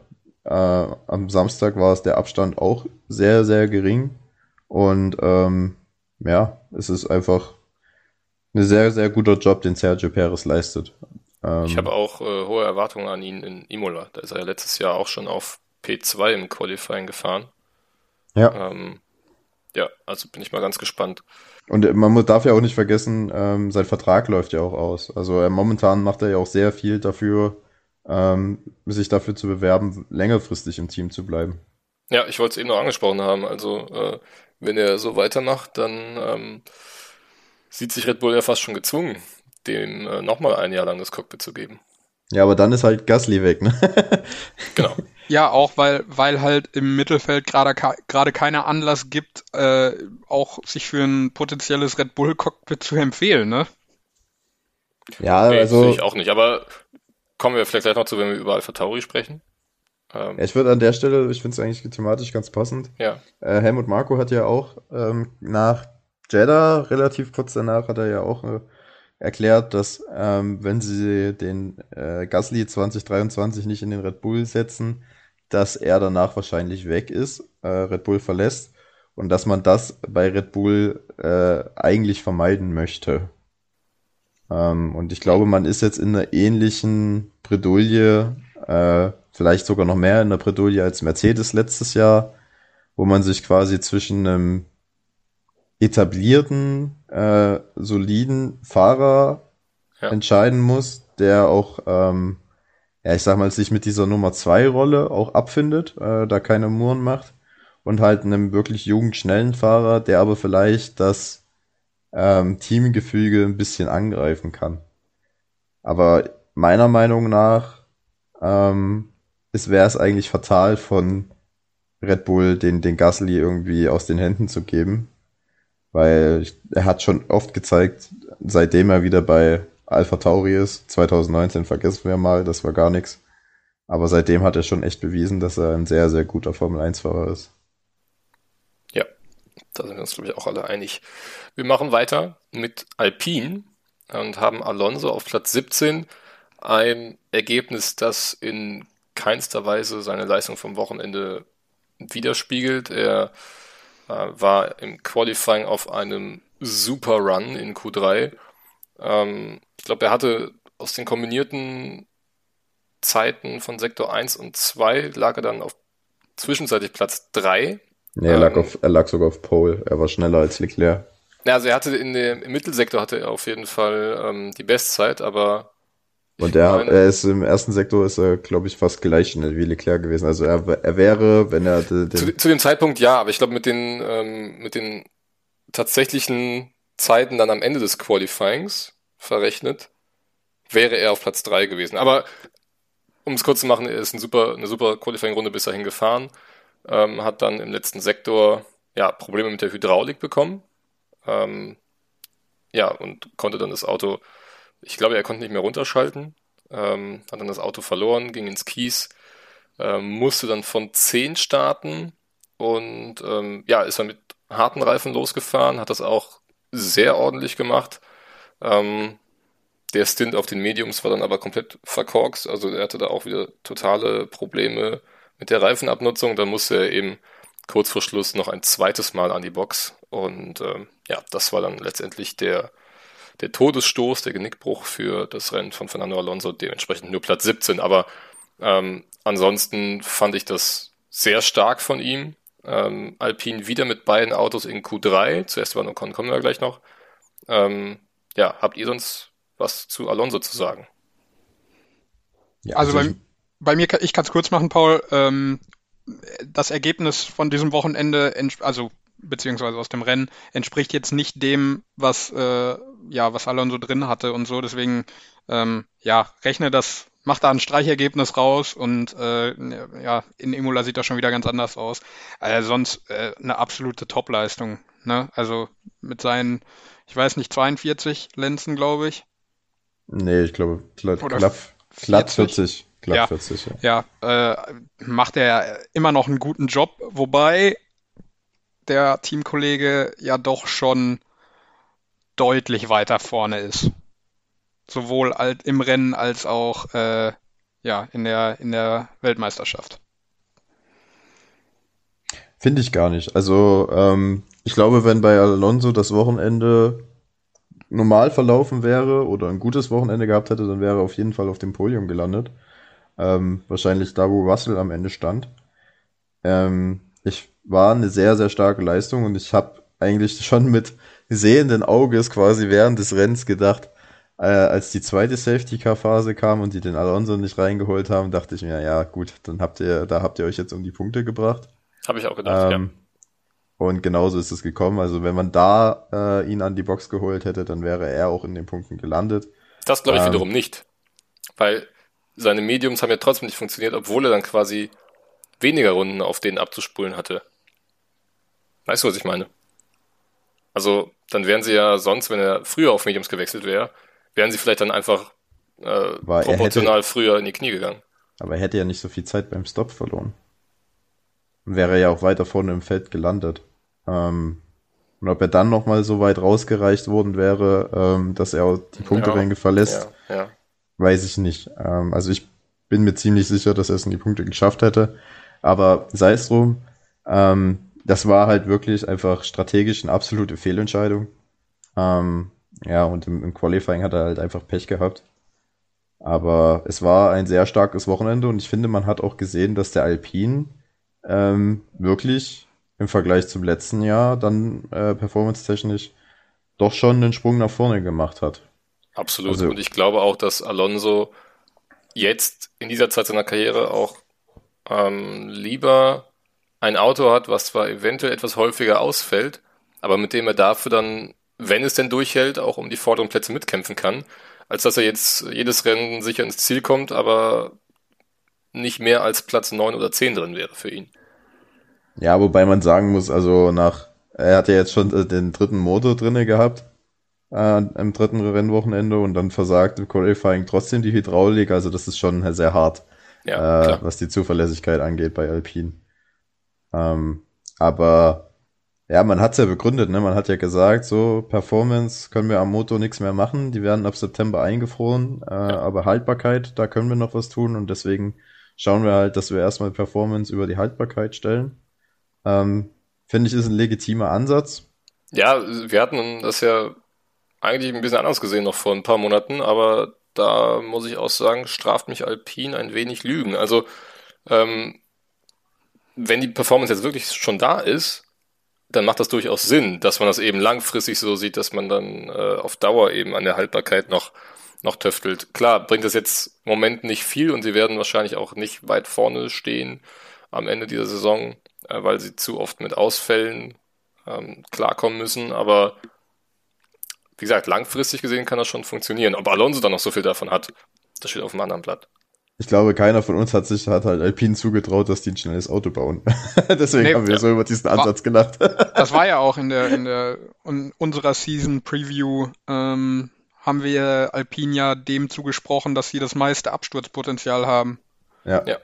Äh, am Samstag war es der Abstand auch sehr, sehr gering. Und ähm, ja, es ist einfach ein sehr, sehr guter Job, den Sergio Perez leistet.
Ähm, ich habe auch äh, hohe Erwartungen an ihn in Imola. Da ist er ja letztes Jahr auch schon auf P2 im Qualifying gefahren.
Ja.
Ähm, ja, also bin ich mal ganz gespannt.
Und äh, man darf ja auch nicht vergessen, ähm, sein Vertrag läuft ja auch aus. Also äh, momentan macht er ja auch sehr viel dafür, ähm, sich dafür zu bewerben, längerfristig im Team zu bleiben.
Ja, ich wollte es eben noch angesprochen haben. Also äh, wenn er so weitermacht, dann ähm, sieht sich Red Bull ja fast schon gezwungen, dem äh, nochmal ein Jahr lang das Cockpit zu geben.
Ja, aber dann ist halt Gasly weg, ne?
genau.
Ja, auch weil, weil halt im Mittelfeld gerade gerade keiner Anlass gibt, äh, auch sich für ein potenzielles Red Bull Cockpit zu empfehlen, ne?
Ja, nee, also.
Sehe ich auch nicht, aber kommen wir vielleicht gleich noch zu, wenn wir über Alpha Tauri sprechen.
Ähm, ja, ich würde an der Stelle, ich finde es eigentlich thematisch ganz passend.
Ja.
Äh, Helmut Marko hat ja auch ähm, nach Jeddah, relativ kurz danach, hat er ja auch äh, erklärt, dass ähm, wenn sie den äh, Gasly 2023 nicht in den Red Bull setzen, dass er danach wahrscheinlich weg ist, äh, Red Bull verlässt und dass man das bei Red Bull äh, eigentlich vermeiden möchte. Ähm, und ich glaube, man ist jetzt in einer ähnlichen Bredouille, äh, vielleicht sogar noch mehr in der Bredouille als Mercedes letztes Jahr, wo man sich quasi zwischen einem etablierten, äh, soliden Fahrer ja. entscheiden muss, der auch, ähm, ja, ich sag mal, sich mit dieser Nummer zwei Rolle auch abfindet, äh, da keine Muren macht. Und halt einem wirklich jungen, schnellen Fahrer, der aber vielleicht das ähm, Teamgefüge ein bisschen angreifen kann. Aber meiner Meinung nach ähm, wäre es eigentlich fatal von Red Bull den, den Gasly irgendwie aus den Händen zu geben. Weil er hat schon oft gezeigt, seitdem er wieder bei Alpha Tauri ist, 2019 vergessen wir mal, das war gar nichts. Aber seitdem hat er schon echt bewiesen, dass er ein sehr, sehr guter Formel 1-Fahrer ist.
Ja, da sind wir uns, glaube ich, auch alle einig. Wir machen weiter mit Alpine und haben Alonso auf Platz 17. Ein Ergebnis, das in keinster Weise seine Leistung vom Wochenende widerspiegelt. Er war im Qualifying auf einem super Run in Q3. Ähm, ich glaube, er hatte aus den kombinierten Zeiten von Sektor 1 und 2 lag er dann auf zwischenzeitlich Platz 3.
Nee, er, lag ähm, auf, er lag sogar auf Pole. Er war schneller als Leclerc.
Ja, also er hatte in dem, im Mittelsektor hatte er auf jeden Fall ähm, die Bestzeit, aber
und er, er ist im ersten Sektor ist er, glaube ich, fast gleich schnell wie Leclerc gewesen. Also er, er wäre, wenn er
den zu, zu dem Zeitpunkt ja, aber ich glaube mit den ähm, mit den tatsächlichen Zeiten dann am Ende des Qualifyings verrechnet, wäre er auf Platz drei gewesen. Aber um es kurz zu machen, er ist ein super, eine super Qualifying-Runde bis dahin gefahren, ähm, hat dann im letzten Sektor ja Probleme mit der Hydraulik bekommen, ähm, ja und konnte dann das Auto ich glaube, er konnte nicht mehr runterschalten, ähm, hat dann das Auto verloren, ging ins Kies, ähm, musste dann von 10 starten und ähm, ja, ist dann mit harten Reifen losgefahren, hat das auch sehr ordentlich gemacht. Ähm, der Stint auf den Mediums war dann aber komplett verkorkst, also er hatte da auch wieder totale Probleme mit der Reifenabnutzung. Dann musste er eben kurz vor Schluss noch ein zweites Mal an die Box und ähm, ja, das war dann letztendlich der der Todesstoß, der Genickbruch für das Rennen von Fernando Alonso, dementsprechend nur Platz 17. Aber ähm, ansonsten fand ich das sehr stark von ihm. Ähm, Alpine wieder mit beiden Autos in Q3. Zuerst war Ocon, kommen wir gleich noch. Ähm, ja, habt ihr sonst was zu Alonso zu sagen?
Ja, also, also bei, bei, mir, ich kann es kurz machen, Paul. Ähm, das Ergebnis von diesem Wochenende, also beziehungsweise aus dem Rennen, entspricht jetzt nicht dem, was, äh, ja, was Alonso drin hatte und so. Deswegen, ähm, ja, rechne das, mach da ein Streichergebnis raus und äh, ja, in Imola sieht das schon wieder ganz anders aus. Also sonst äh, eine absolute Topleistung. Ne? Also mit seinen, ich weiß nicht, 42 Lenzen, glaube ich.
Nee, ich glaube, glatt, glatt, glatt 40. Glatt
ja, 40, ja. ja äh, macht er immer noch einen guten Job, wobei der Teamkollege ja doch schon deutlich weiter vorne ist. Sowohl im Rennen als auch äh, ja, in, der, in der Weltmeisterschaft.
Finde ich gar nicht. Also ähm, ich glaube, wenn bei Alonso das Wochenende normal verlaufen wäre oder ein gutes Wochenende gehabt hätte, dann wäre er auf jeden Fall auf dem Podium gelandet. Ähm, wahrscheinlich da, wo Russell am Ende stand. Ähm, ich war eine sehr, sehr starke Leistung und ich habe eigentlich schon mit sehenden Auges quasi während des Rennens gedacht, äh, als die zweite Safety-Car-Phase kam und die den Alonso nicht reingeholt haben, dachte ich mir, ja gut, dann habt ihr, da habt ihr euch jetzt um die Punkte gebracht.
Habe ich auch gedacht, ähm, ja.
Und genauso ist es gekommen. Also wenn man da äh, ihn an die Box geholt hätte, dann wäre er auch in den Punkten gelandet.
Das glaube ich ähm, wiederum nicht. Weil seine Mediums haben ja trotzdem nicht funktioniert, obwohl er dann quasi weniger Runden auf denen abzuspulen hatte. Weißt du, was ich meine? Also, dann wären sie ja sonst, wenn er früher auf Mediums gewechselt wäre, wären sie vielleicht dann einfach äh, proportional hätte, früher in die Knie gegangen.
Aber er hätte ja nicht so viel Zeit beim Stop verloren. Und wäre ja auch weiter vorne im Feld gelandet. Ähm, und ob er dann nochmal so weit rausgereicht worden wäre, ähm, dass er die Punkteränge ja, verlässt, ja, ja. weiß ich nicht. Ähm, also ich bin mir ziemlich sicher, dass er es in die Punkte geschafft hätte. Aber sei es drum, ähm, das war halt wirklich einfach strategisch eine absolute Fehlentscheidung. Ähm, ja, und im, im Qualifying hat er halt einfach Pech gehabt. Aber es war ein sehr starkes Wochenende und ich finde, man hat auch gesehen, dass der Alpine ähm, wirklich im Vergleich zum letzten Jahr dann äh, performance-technisch doch schon einen Sprung nach vorne gemacht hat.
Absolut. Also, und ich glaube auch, dass Alonso jetzt in dieser Zeit seiner Karriere auch ähm, lieber ein Auto hat, was zwar eventuell etwas häufiger ausfällt, aber mit dem er dafür dann, wenn es denn durchhält, auch um die vorderen Plätze mitkämpfen kann, als dass er jetzt jedes Rennen sicher ins Ziel kommt, aber nicht mehr als Platz 9 oder 10 drin wäre für ihn.
Ja, wobei man sagen muss, also nach, er hat ja jetzt schon äh, den dritten Motor drinne gehabt äh, im dritten Rennwochenende und dann versagt im Qualifying trotzdem die Hydraulik, also das ist schon sehr hart, ja, äh, was die Zuverlässigkeit angeht bei Alpine. Ähm, aber ja, man hat's ja begründet, ne? Man hat ja gesagt, so Performance können wir am Motor nichts mehr machen, die werden ab September eingefroren, äh, aber Haltbarkeit, da können wir noch was tun und deswegen schauen wir halt, dass wir erstmal Performance über die Haltbarkeit stellen. Ähm, Finde ich, ist ein legitimer Ansatz.
Ja, wir hatten das ja eigentlich ein bisschen anders gesehen noch vor ein paar Monaten, aber da muss ich auch sagen, straft mich Alpine ein wenig Lügen. Also, ähm, wenn die Performance jetzt wirklich schon da ist, dann macht das durchaus Sinn, dass man das eben langfristig so sieht, dass man dann äh, auf Dauer eben an der Haltbarkeit noch, noch töftelt. Klar, bringt das jetzt im Moment nicht viel und sie werden wahrscheinlich auch nicht weit vorne stehen am Ende dieser Saison äh, weil sie zu oft mit Ausfällen ähm, klarkommen müssen. Aber wie gesagt, langfristig gesehen kann das schon funktionieren. Ob Alonso dann noch so viel davon hat, das steht auf dem anderen Blatt.
Ich glaube, keiner von uns hat sich hat halt Alpine zugetraut, dass die ein schnelles Auto bauen. Deswegen nee, haben wir ja. so über diesen Ansatz war, gelacht.
das war ja auch in der in der in unserer Season Preview ähm, haben wir Alpine ja dem zugesprochen, dass sie das meiste Absturzpotenzial haben.
Ja. ja.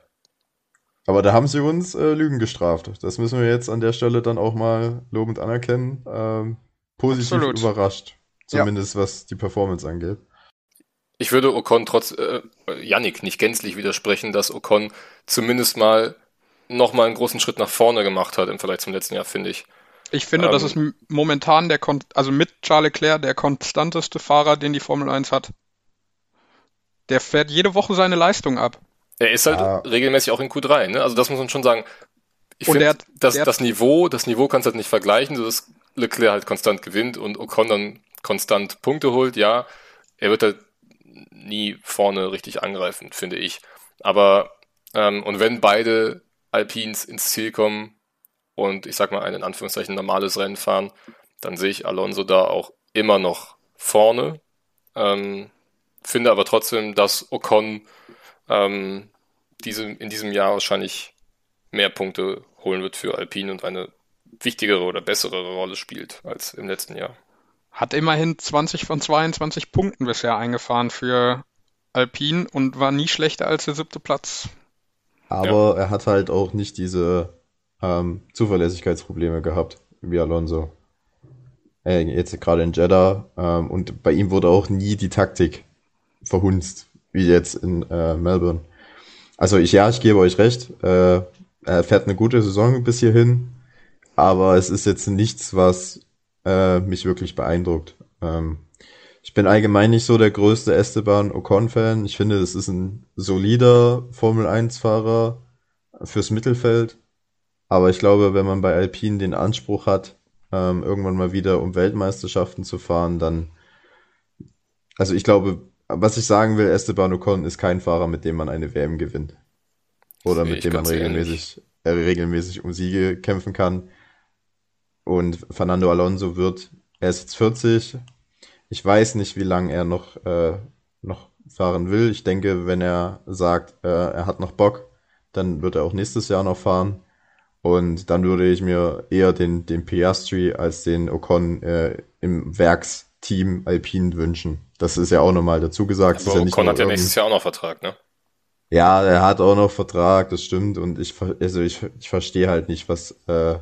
Aber da haben sie uns äh, Lügen gestraft. Das müssen wir jetzt an der Stelle dann auch mal lobend anerkennen. Ähm, positiv Absolut. überrascht. Zumindest ja. was die Performance angeht.
Ich würde Ocon trotz äh, Yannick nicht gänzlich widersprechen, dass Ocon zumindest mal nochmal einen großen Schritt nach vorne gemacht hat im Vergleich zum letzten Jahr, finde ich.
Ich finde, ähm, das ist momentan der, Kon also mit Charles Leclerc der konstanteste Fahrer, den die Formel 1 hat. Der fährt jede Woche seine Leistung ab.
Er ist halt ja. regelmäßig auch in Q3, ne? Also das muss man schon sagen. Ich finde, das, das Niveau, das Niveau kannst du halt nicht vergleichen, so dass Leclerc halt konstant gewinnt und Ocon dann konstant Punkte holt, ja. Er wird halt nie vorne richtig angreifen, finde ich. Aber, ähm, und wenn beide Alpins ins Ziel kommen und ich sag mal ein in Anführungszeichen normales Rennen fahren, dann sehe ich Alonso da auch immer noch vorne. Ähm, finde aber trotzdem, dass Ocon ähm, diese, in diesem Jahr wahrscheinlich mehr Punkte holen wird für Alpine und eine wichtigere oder bessere Rolle spielt als im letzten Jahr.
Hat immerhin 20 von 22 Punkten bisher eingefahren für Alpine und war nie schlechter als der siebte Platz.
Aber ja. er hat halt auch nicht diese ähm, Zuverlässigkeitsprobleme gehabt wie Alonso. Äh, jetzt gerade in Jeddah. Ähm, und bei ihm wurde auch nie die Taktik verhunzt, wie jetzt in äh, Melbourne. Also ich, ja, ich gebe euch recht. Äh, er fährt eine gute Saison bis hierhin, aber es ist jetzt nichts, was äh, mich wirklich beeindruckt. Ähm, ich bin allgemein nicht so der größte Esteban Ocon-Fan. Ich finde, es ist ein solider Formel-1-Fahrer fürs Mittelfeld. Aber ich glaube, wenn man bei Alpine den Anspruch hat, ähm, irgendwann mal wieder um Weltmeisterschaften zu fahren, dann, also ich glaube, was ich sagen will, Esteban Ocon ist kein Fahrer, mit dem man eine WM gewinnt. Oder mit dem man regelmäßig, äh, regelmäßig um Siege kämpfen kann. Und Fernando Alonso wird, er ist jetzt 40. Ich weiß nicht, wie lange er noch, äh, noch fahren will. Ich denke, wenn er sagt, äh, er hat noch Bock, dann wird er auch nächstes Jahr noch fahren. Und dann würde ich mir eher den, den Piastri als den Ocon äh, im Werksteam Alpine wünschen. Das ist ja auch nochmal dazu gesagt.
Aber
ja
Ocon hat ja nächstes Jahr auch noch Vertrag, ne?
Ja, er hat auch noch Vertrag, das stimmt. Und ich, also ich, ich verstehe halt nicht, was, äh,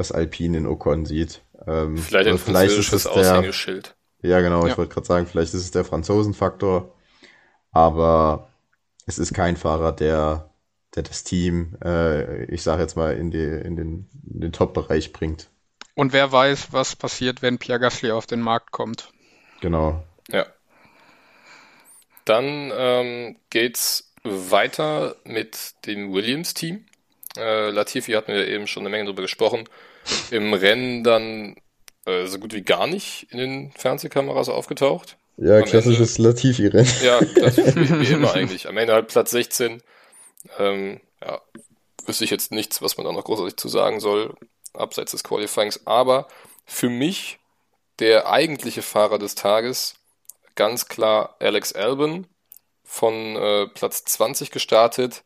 was Alpine in Ocon sieht.
Ähm, vielleicht ein vielleicht ist es Aushängeschild.
Der, ja, genau, ja. ich wollte gerade sagen, vielleicht ist es der Franzosenfaktor. Aber es ist kein Fahrer, der, der das Team, äh, ich sage jetzt mal, in, die, in den, in den Top-Bereich bringt.
Und wer weiß, was passiert, wenn Pierre Gasly auf den Markt kommt.
Genau.
Ja. Dann ähm, geht's weiter mit dem Williams-Team. Äh, Latifi hatten wir eben schon eine Menge drüber gesprochen. Im Rennen dann äh, so gut wie gar nicht in den Fernsehkameras aufgetaucht.
Ja, Am klassisches Latifi-Rennen.
Ja, das wie, wie immer eigentlich. Am Ende halt Platz 16. Ähm, ja, wüsste ich jetzt nichts, was man da noch großartig zu sagen soll, abseits des Qualifyings. Aber für mich der eigentliche Fahrer des Tages ganz klar Alex Albon von äh, Platz 20 gestartet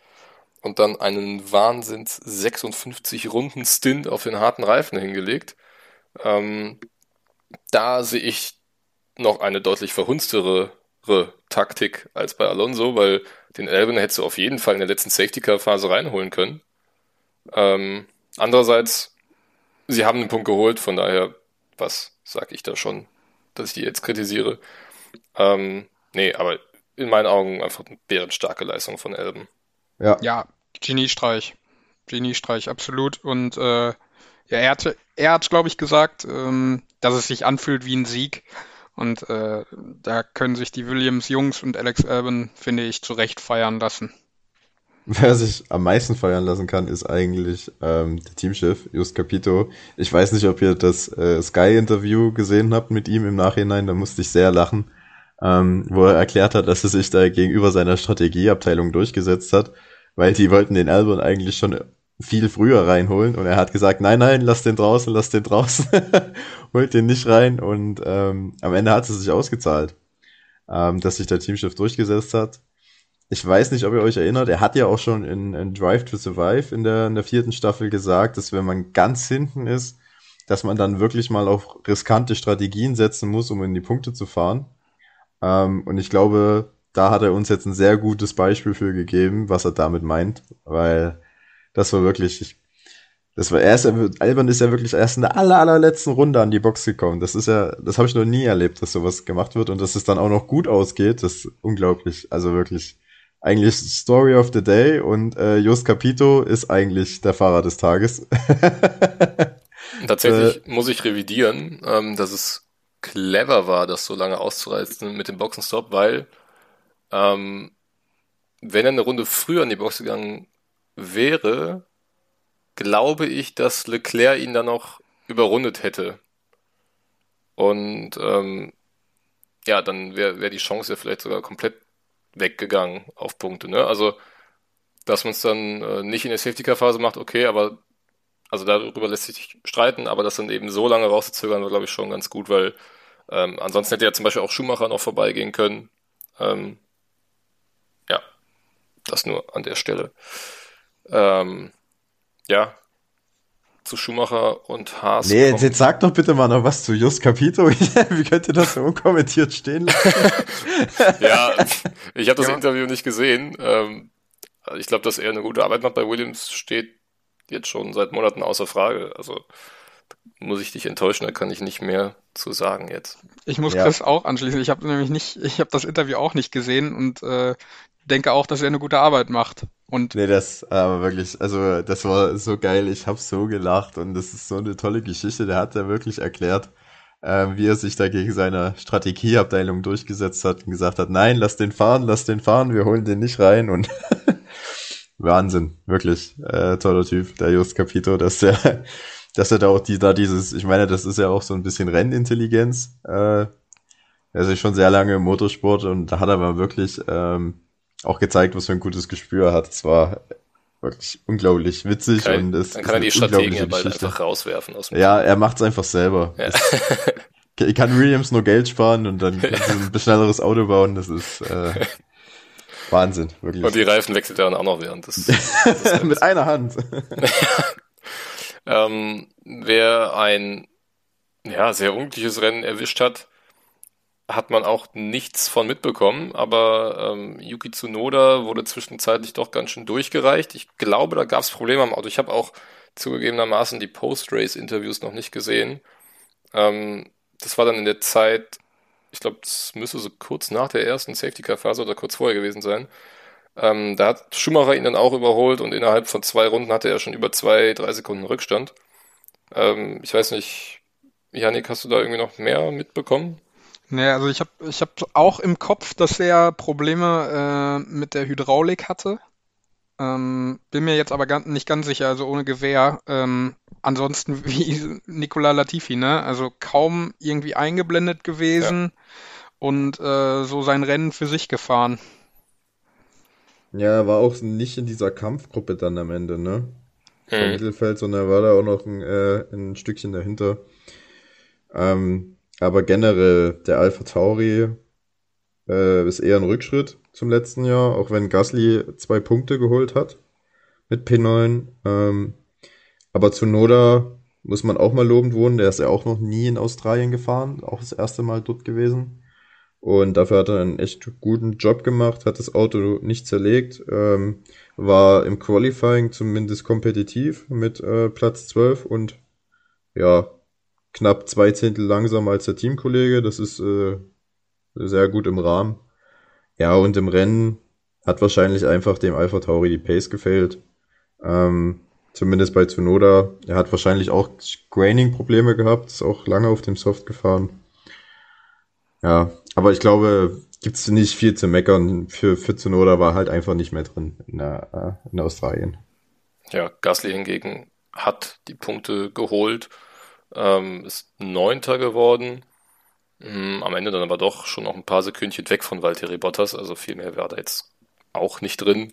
und dann einen Wahnsinns 56 Runden Stint auf den harten Reifen hingelegt. Ähm, da sehe ich noch eine deutlich verhunstere Taktik als bei Alonso, weil den Albon hättest du auf jeden Fall in der letzten Safety-Car-Phase reinholen können. Ähm, andererseits, sie haben einen Punkt geholt, von daher, was sage ich da schon, dass ich die jetzt kritisiere. Ähm, nee, aber in meinen Augen einfach eine bärenstarke Leistung von Elben.
Ja. Ja, Geniestreich. Geniestreich, absolut. Und äh, ja, er, hatte, er hat, glaube ich, gesagt, ähm, dass es sich anfühlt wie ein Sieg. Und äh, da können sich die Williams-Jungs und Alex Albon, finde ich, zu Recht feiern lassen.
Wer sich am meisten feiern lassen kann, ist eigentlich ähm, der Teamchef, Just Capito. Ich weiß nicht, ob ihr das äh, Sky-Interview gesehen habt mit ihm im Nachhinein, da musste ich sehr lachen, ähm, wo er erklärt hat, dass er sich da gegenüber seiner Strategieabteilung durchgesetzt hat, weil die wollten den Albon eigentlich schon viel früher reinholen und er hat gesagt, nein, nein, lass den draußen, lass den draußen, holt den nicht rein und ähm, am Ende hat es sich ausgezahlt, ähm, dass sich der Teamchef durchgesetzt hat. Ich weiß nicht, ob ihr euch erinnert, er hat ja auch schon in, in Drive to Survive in der, in der vierten Staffel gesagt, dass wenn man ganz hinten ist, dass man dann wirklich mal auf riskante Strategien setzen muss, um in die Punkte zu fahren. Ähm, und ich glaube, da hat er uns jetzt ein sehr gutes Beispiel für gegeben, was er damit meint, weil das war wirklich, ich, das war erst, Alban ist ja wirklich erst in der aller, allerletzten Runde an die Box gekommen. Das ist ja, das habe ich noch nie erlebt, dass sowas gemacht wird und dass es dann auch noch gut ausgeht. Das ist unglaublich. Also wirklich, eigentlich Story of the Day und äh, Jos Capito ist eigentlich der Fahrer des Tages.
Tatsächlich äh, muss ich revidieren, ähm, dass es clever war, das so lange auszureizen mit dem Boxenstopp, weil ähm, wenn er eine Runde früher in die Box gegangen wäre, glaube ich, dass Leclerc ihn dann noch überrundet hätte. Und ähm, ja, dann wäre wär die Chance ja vielleicht sogar komplett weggegangen auf Punkte. Ne? Also, dass man es dann äh, nicht in der Safety-Car-Phase macht, okay, aber also darüber lässt sich streiten, aber das dann eben so lange rauszuzögern, war, glaube ich, schon ganz gut, weil ähm, ansonsten hätte ja zum Beispiel auch Schumacher noch vorbeigehen können. Ähm, das nur an der Stelle. Ähm, ja, zu Schumacher und Haas.
Nee, jetzt, jetzt sag doch bitte mal noch was zu Just Capito. Wie könnt ihr das so unkommentiert stehen lassen?
ja, ich habe das ja. Interview nicht gesehen. Ähm, ich glaube, dass er eine gute Arbeit macht bei Williams, steht jetzt schon seit Monaten außer Frage. Also muss ich dich enttäuschen, da kann ich nicht mehr zu sagen jetzt.
Ich muss ja. Chris auch anschließen. Ich habe nämlich nicht, ich habe das Interview auch nicht gesehen und äh, denke auch, dass er eine gute Arbeit macht. Und
nee, das aber wirklich, also das war so geil, ich habe so gelacht und das ist so eine tolle Geschichte. Der hat ja wirklich erklärt, äh, wie er sich da gegen seine Strategieabteilung durchgesetzt hat und gesagt hat, nein, lass den fahren, lass den fahren, wir holen den nicht rein und Wahnsinn, wirklich äh, toller Typ, der Just Capito, dass der, dass er da auch die, da dieses, ich meine, das ist ja auch so ein bisschen Rennintelligenz. Äh, er ist ja schon sehr lange im Motorsport und da hat er aber wirklich ähm, auch gezeigt, was für ein gutes Gespür er hat. Es war wirklich unglaublich witzig
Kein,
und es
dann kann er die Strategen ja bald einfach rauswerfen aus
dem Ja, er macht es einfach selber. Ja. Es, kann Williams nur Geld sparen und dann ein schnelleres Auto bauen. Das ist äh, Wahnsinn, wirklich.
Und die Reifen wechselt er dann auch noch während des.
des Mit einer Hand.
Ähm, wer ein ja, sehr unglückliches Rennen erwischt hat, hat man auch nichts von mitbekommen, aber ähm, Yuki Tsunoda wurde zwischenzeitlich doch ganz schön durchgereicht. Ich glaube, da gab es Probleme am Auto. Ich habe auch zugegebenermaßen die Post-Race-Interviews noch nicht gesehen. Ähm, das war dann in der Zeit, ich glaube, das müsste so kurz nach der ersten Safety-Car-Phase oder kurz vorher gewesen sein. Ähm, da hat Schumacher ihn dann auch überholt und innerhalb von zwei Runden hatte er schon über zwei, drei Sekunden Rückstand. Ähm, ich weiß nicht, Janik, hast du da irgendwie noch mehr mitbekommen?
Nee, also ich habe ich hab auch im Kopf, dass er Probleme äh, mit der Hydraulik hatte. Ähm, bin mir jetzt aber ganz, nicht ganz sicher, also ohne Gewehr. Ähm, ansonsten wie Nicola Latifi, ne? Also kaum irgendwie eingeblendet gewesen ja. und äh, so sein Rennen für sich gefahren.
Ja, er war auch nicht in dieser Kampfgruppe dann am Ende, ne? Vom hm. Mittelfeld, sondern er war da auch noch ein, äh, ein Stückchen dahinter. Ähm, aber generell, der Alpha Tauri äh, ist eher ein Rückschritt zum letzten Jahr, auch wenn Gasly zwei Punkte geholt hat mit P9. Ähm, aber zu Noda muss man auch mal lobend wohnen. Der ist ja auch noch nie in Australien gefahren, auch das erste Mal dort gewesen. Und dafür hat er einen echt guten Job gemacht, hat das Auto nicht zerlegt, ähm, war im Qualifying zumindest kompetitiv mit äh, Platz 12 und ja, knapp zwei Zehntel langsamer als der Teamkollege. Das ist äh, sehr gut im Rahmen. Ja, und im Rennen hat wahrscheinlich einfach dem Alpha Tauri die Pace gefehlt. Ähm, zumindest bei Tsunoda. Er hat wahrscheinlich auch Graining-Probleme gehabt, ist auch lange auf dem Soft gefahren. Ja, aber ich glaube, gibt's nicht viel zu meckern. Für, für Tsunoda war halt einfach nicht mehr drin in, der, äh, in Australien.
Ja, Gasly hingegen hat die Punkte geholt ähm, ist Neunter geworden. Mhm, am Ende dann aber doch schon noch ein paar Sekündchen weg von Valtteri Bottas, also viel mehr wäre da jetzt auch nicht drin.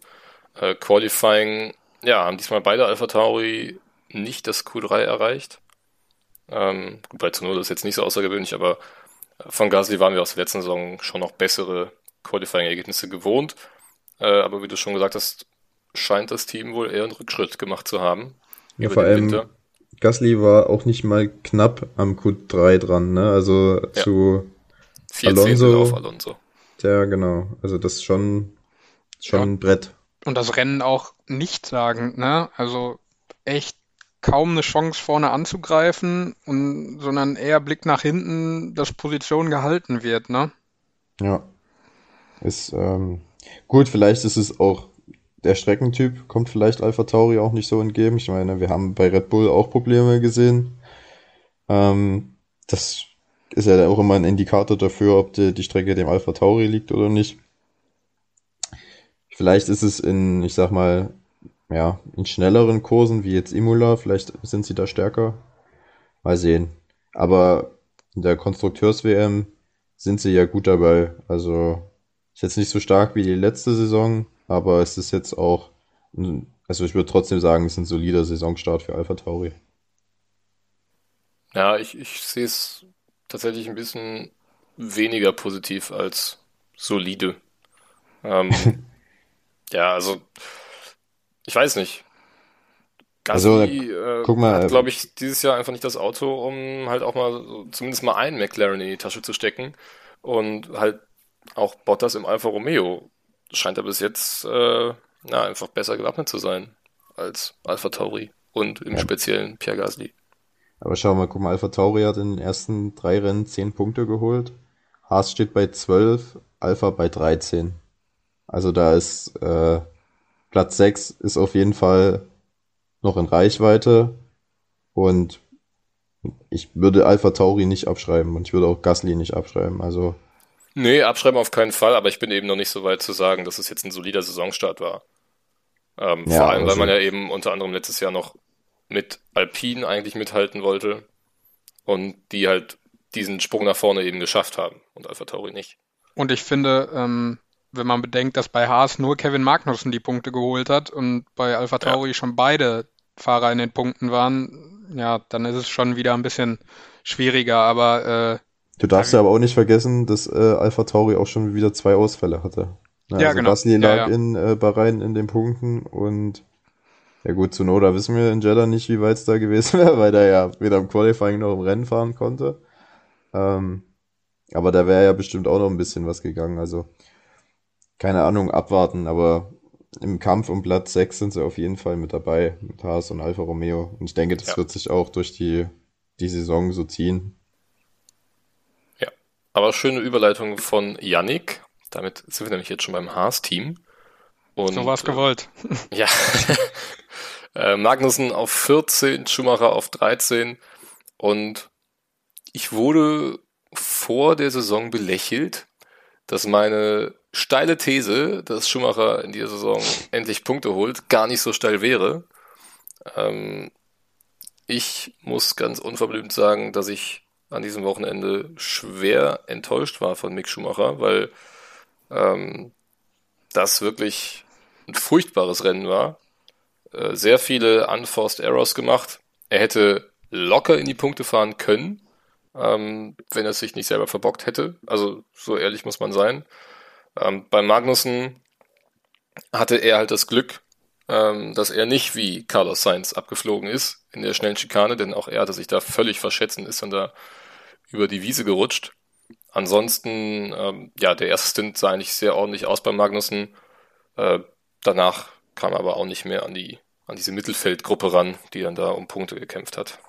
Äh, Qualifying, ja, haben diesmal beide Alpha Tauri nicht das Q3 erreicht. Ähm, gut, bei Tsunoda ist jetzt nicht so außergewöhnlich, aber von Gasly waren wir aus der letzten Saison schon noch bessere Qualifying-Ergebnisse gewohnt. Äh, aber wie du schon gesagt hast, scheint das Team wohl eher einen Rückschritt gemacht zu haben.
Ja, vor allem, Winter. Gasly war auch nicht mal knapp am Q3 dran, ne? Also ja. zu Alonso. Auf Alonso. Ja, genau. Also das ist schon, schon ja. ein Brett.
Und das Rennen auch nicht sagen, ne? Also echt kaum eine Chance vorne anzugreifen, und, sondern eher Blick nach hinten, dass Position gehalten wird, ne?
Ja. Ist ähm, gut, vielleicht ist es auch der Streckentyp kommt vielleicht Alpha Tauri auch nicht so entgegen. Ich meine, wir haben bei Red Bull auch Probleme gesehen. Ähm, das ist ja auch immer ein Indikator dafür, ob die, die Strecke dem Alpha Tauri liegt oder nicht. Vielleicht ist es in, ich sag mal, ja, in schnelleren Kursen wie jetzt Imola, vielleicht sind sie da stärker. Mal sehen. Aber in der Konstrukteurs-WM sind sie ja gut dabei. Also ist jetzt nicht so stark wie die letzte Saison, aber es ist jetzt auch, also ich würde trotzdem sagen, es ist ein solider Saisonstart für Alpha Tauri.
Ja, ich, ich sehe es tatsächlich ein bisschen weniger positiv als solide. Ähm, ja, also ich weiß nicht. Gasly also, äh, mal, hat, äh, glaube ich, dieses Jahr einfach nicht das Auto, um halt auch mal zumindest mal einen McLaren in die Tasche zu stecken und halt auch Bottas im Alfa Romeo scheint er bis jetzt äh, na, einfach besser gewappnet zu sein als Alpha Tauri und im ja. speziellen Pierre Gasly.
Aber schau mal, guck mal, Alpha Tauri hat in den ersten drei Rennen zehn Punkte geholt. Haas steht bei 12, Alpha bei 13. Also da ist äh, Platz 6 ist auf jeden Fall noch in Reichweite und ich würde Alpha Tauri nicht abschreiben und ich würde auch Gasly nicht abschreiben. Also
Nee, abschreiben auf keinen Fall, aber ich bin eben noch nicht so weit zu sagen, dass es jetzt ein solider Saisonstart war. Ähm, ja, vor allem, also weil man ja eben unter anderem letztes Jahr noch mit Alpine eigentlich mithalten wollte und die halt diesen Sprung nach vorne eben geschafft haben und Alpha Tauri nicht.
Und ich finde, ähm, wenn man bedenkt, dass bei Haas nur Kevin Magnussen die Punkte geholt hat und bei Alpha Tauri ja. schon beide Fahrer in den Punkten waren, ja, dann ist es schon wieder ein bisschen schwieriger, aber äh,
Du darfst ja aber auch nicht vergessen, dass äh, Alpha Tauri auch schon wieder zwei Ausfälle hatte. Na, ja, also genau. Gasly lag ja, ja. in äh, Bahrain in den Punkten und ja gut, zu Noda wissen wir in Jeddah nicht, wie weit es da gewesen wäre, weil der ja weder im Qualifying noch im Rennen fahren konnte. Ähm, Aber da wäre ja bestimmt auch noch ein bisschen was gegangen. Also keine Ahnung, abwarten. Aber im Kampf um Platz 6 sind sie auf jeden Fall mit dabei, mit Haas und Alfa Romeo. Und ich denke, das ja. wird sich auch durch die, die Saison so ziehen.
Ja, aber schöne Überleitung von Yannick. Damit sind wir nämlich jetzt schon beim Haas-Team.
so war es gewollt.
Äh, ja. Äh, Magnussen auf 14, Schumacher auf 13 und ich wurde vor der Saison belächelt, dass meine steile These, dass Schumacher in dieser Saison endlich Punkte holt, gar nicht so steil wäre. Ähm, ich muss ganz unverblümt sagen, dass ich an diesem Wochenende schwer enttäuscht war von Mick Schumacher, weil ähm, das wirklich ein furchtbares Rennen war. Äh, sehr viele unforced Errors gemacht. Er hätte locker in die Punkte fahren können, ähm, wenn er sich nicht selber verbockt hätte. Also so ehrlich muss man sein. Ähm, bei Magnussen hatte er halt das Glück, ähm, dass er nicht wie Carlos Sainz abgeflogen ist in der schnellen Schikane, denn auch er hatte sich da völlig verschätzt und ist dann da über die Wiese gerutscht. Ansonsten, ähm, ja, der erste Stint sah eigentlich sehr ordentlich aus bei Magnussen. Äh, danach kam aber auch nicht mehr an die an diese Mittelfeldgruppe ran, die dann da um Punkte gekämpft hat.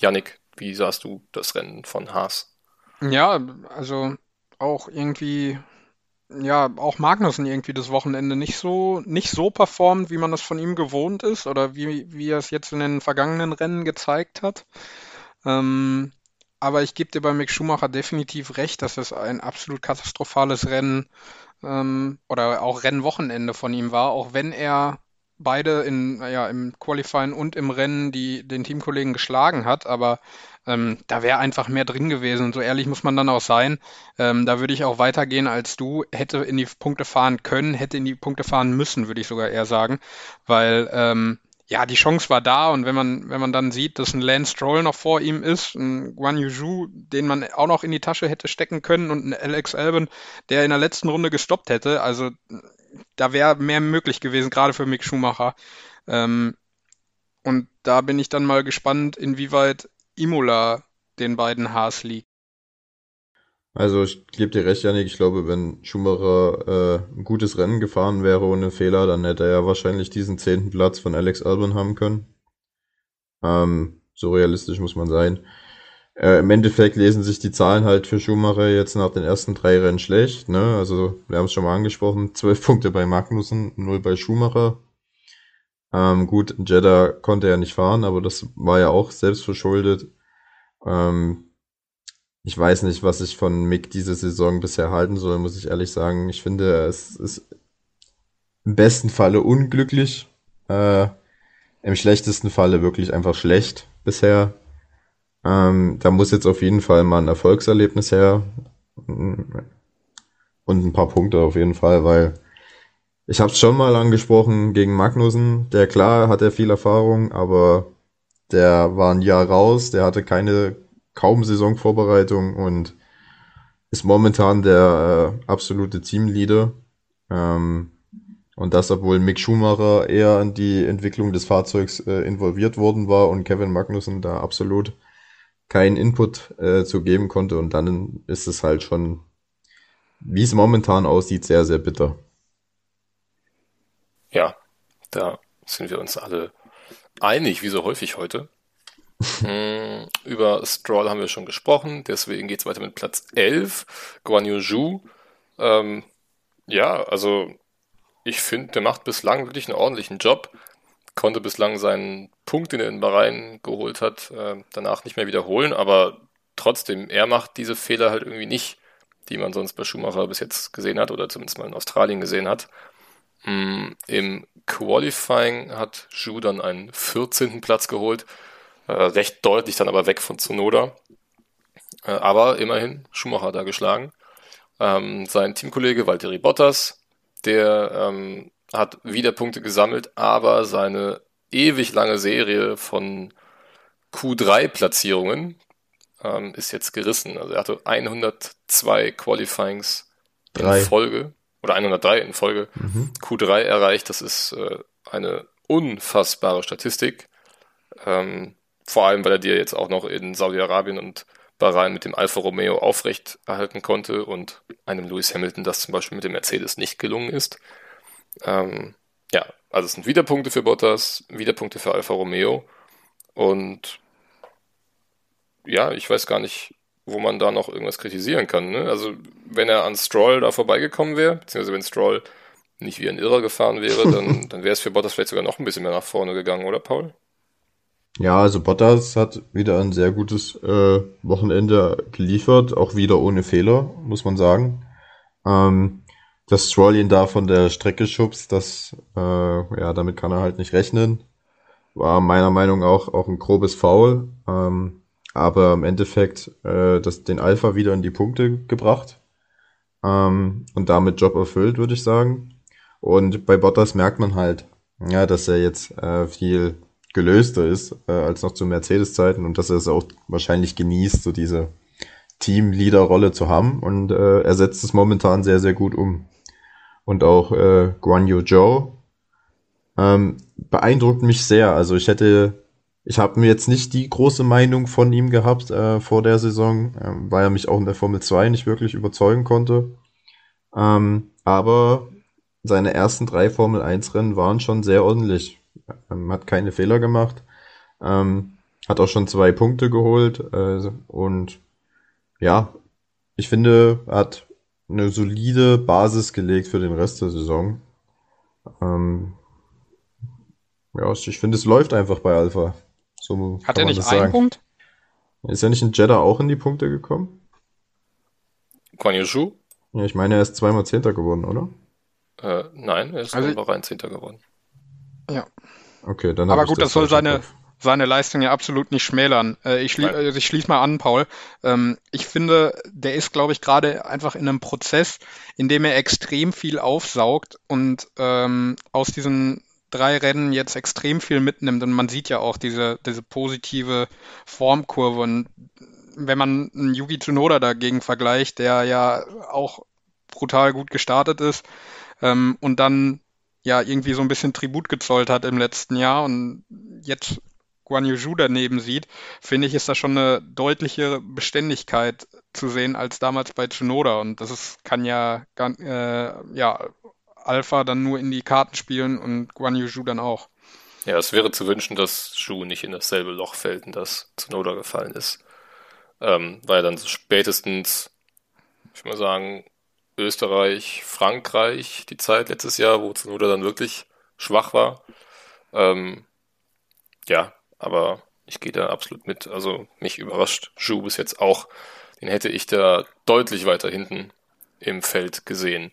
Yannick, wie sahst du das Rennen von Haas?
Ja, also auch irgendwie, ja, auch Magnussen irgendwie das Wochenende nicht so, nicht so performt, wie man das von ihm gewohnt ist oder wie, wie er es jetzt in den vergangenen Rennen gezeigt hat. Ähm, aber ich gebe dir bei Mick Schumacher definitiv recht, dass es ein absolut katastrophales Rennen ähm, oder auch Rennwochenende von ihm war, auch wenn er beide in, ja, im Qualifying und im Rennen die, den Teamkollegen geschlagen hat, aber ähm, da wäre einfach mehr drin gewesen. Und so ehrlich muss man dann auch sein. Ähm, da würde ich auch weitergehen als du. Hätte in die Punkte fahren können, hätte in die Punkte fahren müssen, würde ich sogar eher sagen. Weil ähm, ja, die Chance war da und wenn man, wenn man dann sieht, dass ein Lance Stroll noch vor ihm ist, ein Guan Yuju, den man auch noch in die Tasche hätte stecken können und ein Alex Albon, der in der letzten Runde gestoppt hätte, also da wäre mehr möglich gewesen, gerade für Mick Schumacher. Ähm, und da bin ich dann mal gespannt, inwieweit Imola den beiden Haas liegt.
Also ich gebe dir recht, Janik. Ich glaube, wenn Schumacher äh, ein gutes Rennen gefahren wäre ohne Fehler, dann hätte er ja wahrscheinlich diesen zehnten Platz von Alex Albon haben können. Ähm, so realistisch muss man sein. Äh, Im Endeffekt lesen sich die Zahlen halt für Schumacher jetzt nach den ersten drei Rennen schlecht. Ne? Also wir haben es schon mal angesprochen, zwölf Punkte bei Magnussen, null bei Schumacher. Ähm, gut, Jeddah konnte er nicht fahren, aber das war ja auch selbst verschuldet. Ähm, ich weiß nicht, was ich von Mick diese Saison bisher halten soll, muss ich ehrlich sagen. Ich finde, es ist im besten Falle unglücklich, äh, im schlechtesten Falle wirklich einfach schlecht bisher. Ähm, da muss jetzt auf jeden Fall mal ein Erfolgserlebnis her. Und ein paar Punkte auf jeden Fall, weil ich habe es schon mal angesprochen gegen Magnussen. Der klar hat er viel Erfahrung, aber der war ein Jahr raus, der hatte keine kaum Saisonvorbereitung und ist momentan der äh, absolute Teamleader. Ähm, und das, obwohl Mick Schumacher eher in die Entwicklung des Fahrzeugs äh, involviert worden war und Kevin Magnussen da absolut keinen Input äh, zu geben konnte. Und dann ist es halt schon, wie es momentan aussieht, sehr, sehr bitter.
Ja, da sind wir uns alle einig, wie so häufig heute. mm, über Stroll haben wir schon gesprochen, deswegen geht es weiter mit Platz 11. Guan Yu Zhu. Ähm, ja, also ich finde, der macht bislang wirklich einen ordentlichen Job konnte bislang seinen Punkt, den er in Bahrain geholt hat, äh, danach nicht mehr wiederholen, aber trotzdem, er macht diese Fehler halt irgendwie nicht, die man sonst bei Schumacher bis jetzt gesehen hat oder zumindest mal in Australien gesehen hat. Mm, Im Qualifying hat Zhu dann einen 14. Platz geholt, äh, recht deutlich dann aber weg von Tsunoda. Äh, aber immerhin Schumacher da geschlagen. Ähm, sein Teamkollege Valtteri Bottas, der ähm, hat wieder Punkte gesammelt, aber seine ewig lange Serie von Q3-Platzierungen ähm, ist jetzt gerissen. Also er hatte 102 Qualifyings Drei. in Folge oder 103 in Folge mhm. Q3 erreicht. Das ist äh, eine unfassbare Statistik. Ähm, vor allem, weil er dir jetzt auch noch in Saudi-Arabien und Bahrain mit dem Alfa Romeo aufrecht erhalten konnte und einem Lewis Hamilton das zum Beispiel mit dem Mercedes nicht gelungen ist. Ähm, ja, also es sind wieder Punkte für Bottas, wieder Punkte für Alfa Romeo und ja, ich weiß gar nicht, wo man da noch irgendwas kritisieren kann. Ne? Also wenn er an Stroll da vorbeigekommen wäre, beziehungsweise wenn Stroll nicht wie ein Irrer gefahren wäre, dann, dann wäre es für Bottas vielleicht sogar noch ein bisschen mehr nach vorne gegangen, oder Paul?
Ja, also Bottas hat wieder ein sehr gutes äh, Wochenende geliefert, auch wieder ohne Fehler, muss man sagen. Ähm, dass Stroll ihn da von der Strecke schubst, das, äh, ja, damit kann er halt nicht rechnen. War meiner Meinung nach auch, auch ein grobes Foul. Ähm, aber im Endeffekt äh, das, den Alpha wieder in die Punkte gebracht ähm, und damit Job erfüllt, würde ich sagen. Und bei Bottas merkt man halt, ja, dass er jetzt äh, viel gelöster ist äh, als noch zu Mercedes-Zeiten und dass er es auch wahrscheinlich genießt, so diese Teamleader-Rolle zu haben und äh, er setzt es momentan sehr, sehr gut um. Und auch äh, Guan Yu Zhou ähm, beeindruckt mich sehr. Also ich hätte ich habe mir jetzt nicht die große Meinung von ihm gehabt äh, vor der Saison, äh, weil er mich auch in der Formel 2 nicht wirklich überzeugen konnte. Ähm, aber seine ersten drei Formel 1 Rennen waren schon sehr ordentlich. Ähm, hat keine Fehler gemacht. Ähm, hat auch schon zwei Punkte geholt. Äh, und ja, ich finde, er hat eine solide Basis gelegt für den Rest der Saison. Ähm, ja, ich finde, es läuft einfach bei Alpha.
So Hat er nicht einen sagen. Punkt?
Ist er nicht in Jeddah auch in die Punkte gekommen?
Guan Yu
Ja, ich meine, er ist zweimal Zehnter geworden, oder?
Äh, nein, er ist also, rein Zehnter geworden.
Ja.
Okay, dann
Aber gut, das, das soll seine, seine Leistung ja absolut nicht schmälern. Äh, ich, schlie also ich schließe mal an, Paul. Ähm, ich finde, der ist, glaube ich, gerade einfach in einem Prozess, in dem er extrem viel aufsaugt und ähm, aus diesen drei Rennen jetzt extrem viel mitnimmt und man sieht ja auch diese, diese positive Formkurve und wenn man einen Yuki Tsunoda dagegen vergleicht, der ja auch brutal gut gestartet ist ähm, und dann ja irgendwie so ein bisschen Tribut gezollt hat im letzten Jahr und jetzt Guan Yu daneben sieht, finde ich, ist da schon eine deutliche Beständigkeit zu sehen als damals bei Tsunoda und das ist, kann ja, äh, ja Alpha dann nur in die Karten spielen und Guan Yu dann auch.
Ja, es wäre zu wünschen, dass Zhu nicht in dasselbe Loch fällt, in das Tsunoda gefallen ist. Ähm, weil dann so spätestens, ich würde mal sagen, Österreich, Frankreich, die Zeit letztes Jahr, wo Tsunoda dann wirklich schwach war. Ähm, ja, aber ich gehe da absolut mit. Also mich überrascht Zhu bis jetzt auch. Den hätte ich da deutlich weiter hinten im Feld gesehen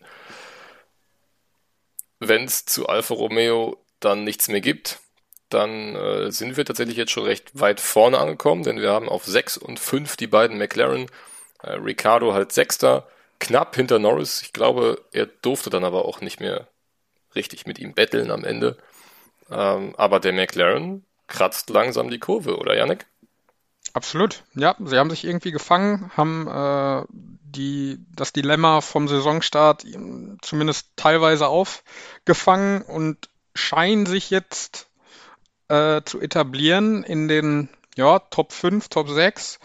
wenn es zu Alfa Romeo dann nichts mehr gibt, dann äh, sind wir tatsächlich jetzt schon recht weit vorne angekommen, denn wir haben auf 6 und 5 die beiden McLaren. Äh, Ricardo halt Sechster, knapp hinter Norris. Ich glaube, er durfte dann aber auch nicht mehr richtig mit ihm betteln am Ende. Ähm, aber der McLaren kratzt langsam die Kurve, oder Yannick?
Absolut, ja. Sie haben sich irgendwie gefangen, haben äh, die, das Dilemma vom Saisonstart zumindest teilweise aufgefangen und scheinen sich jetzt äh, zu etablieren in den ja, Top 5, Top 6.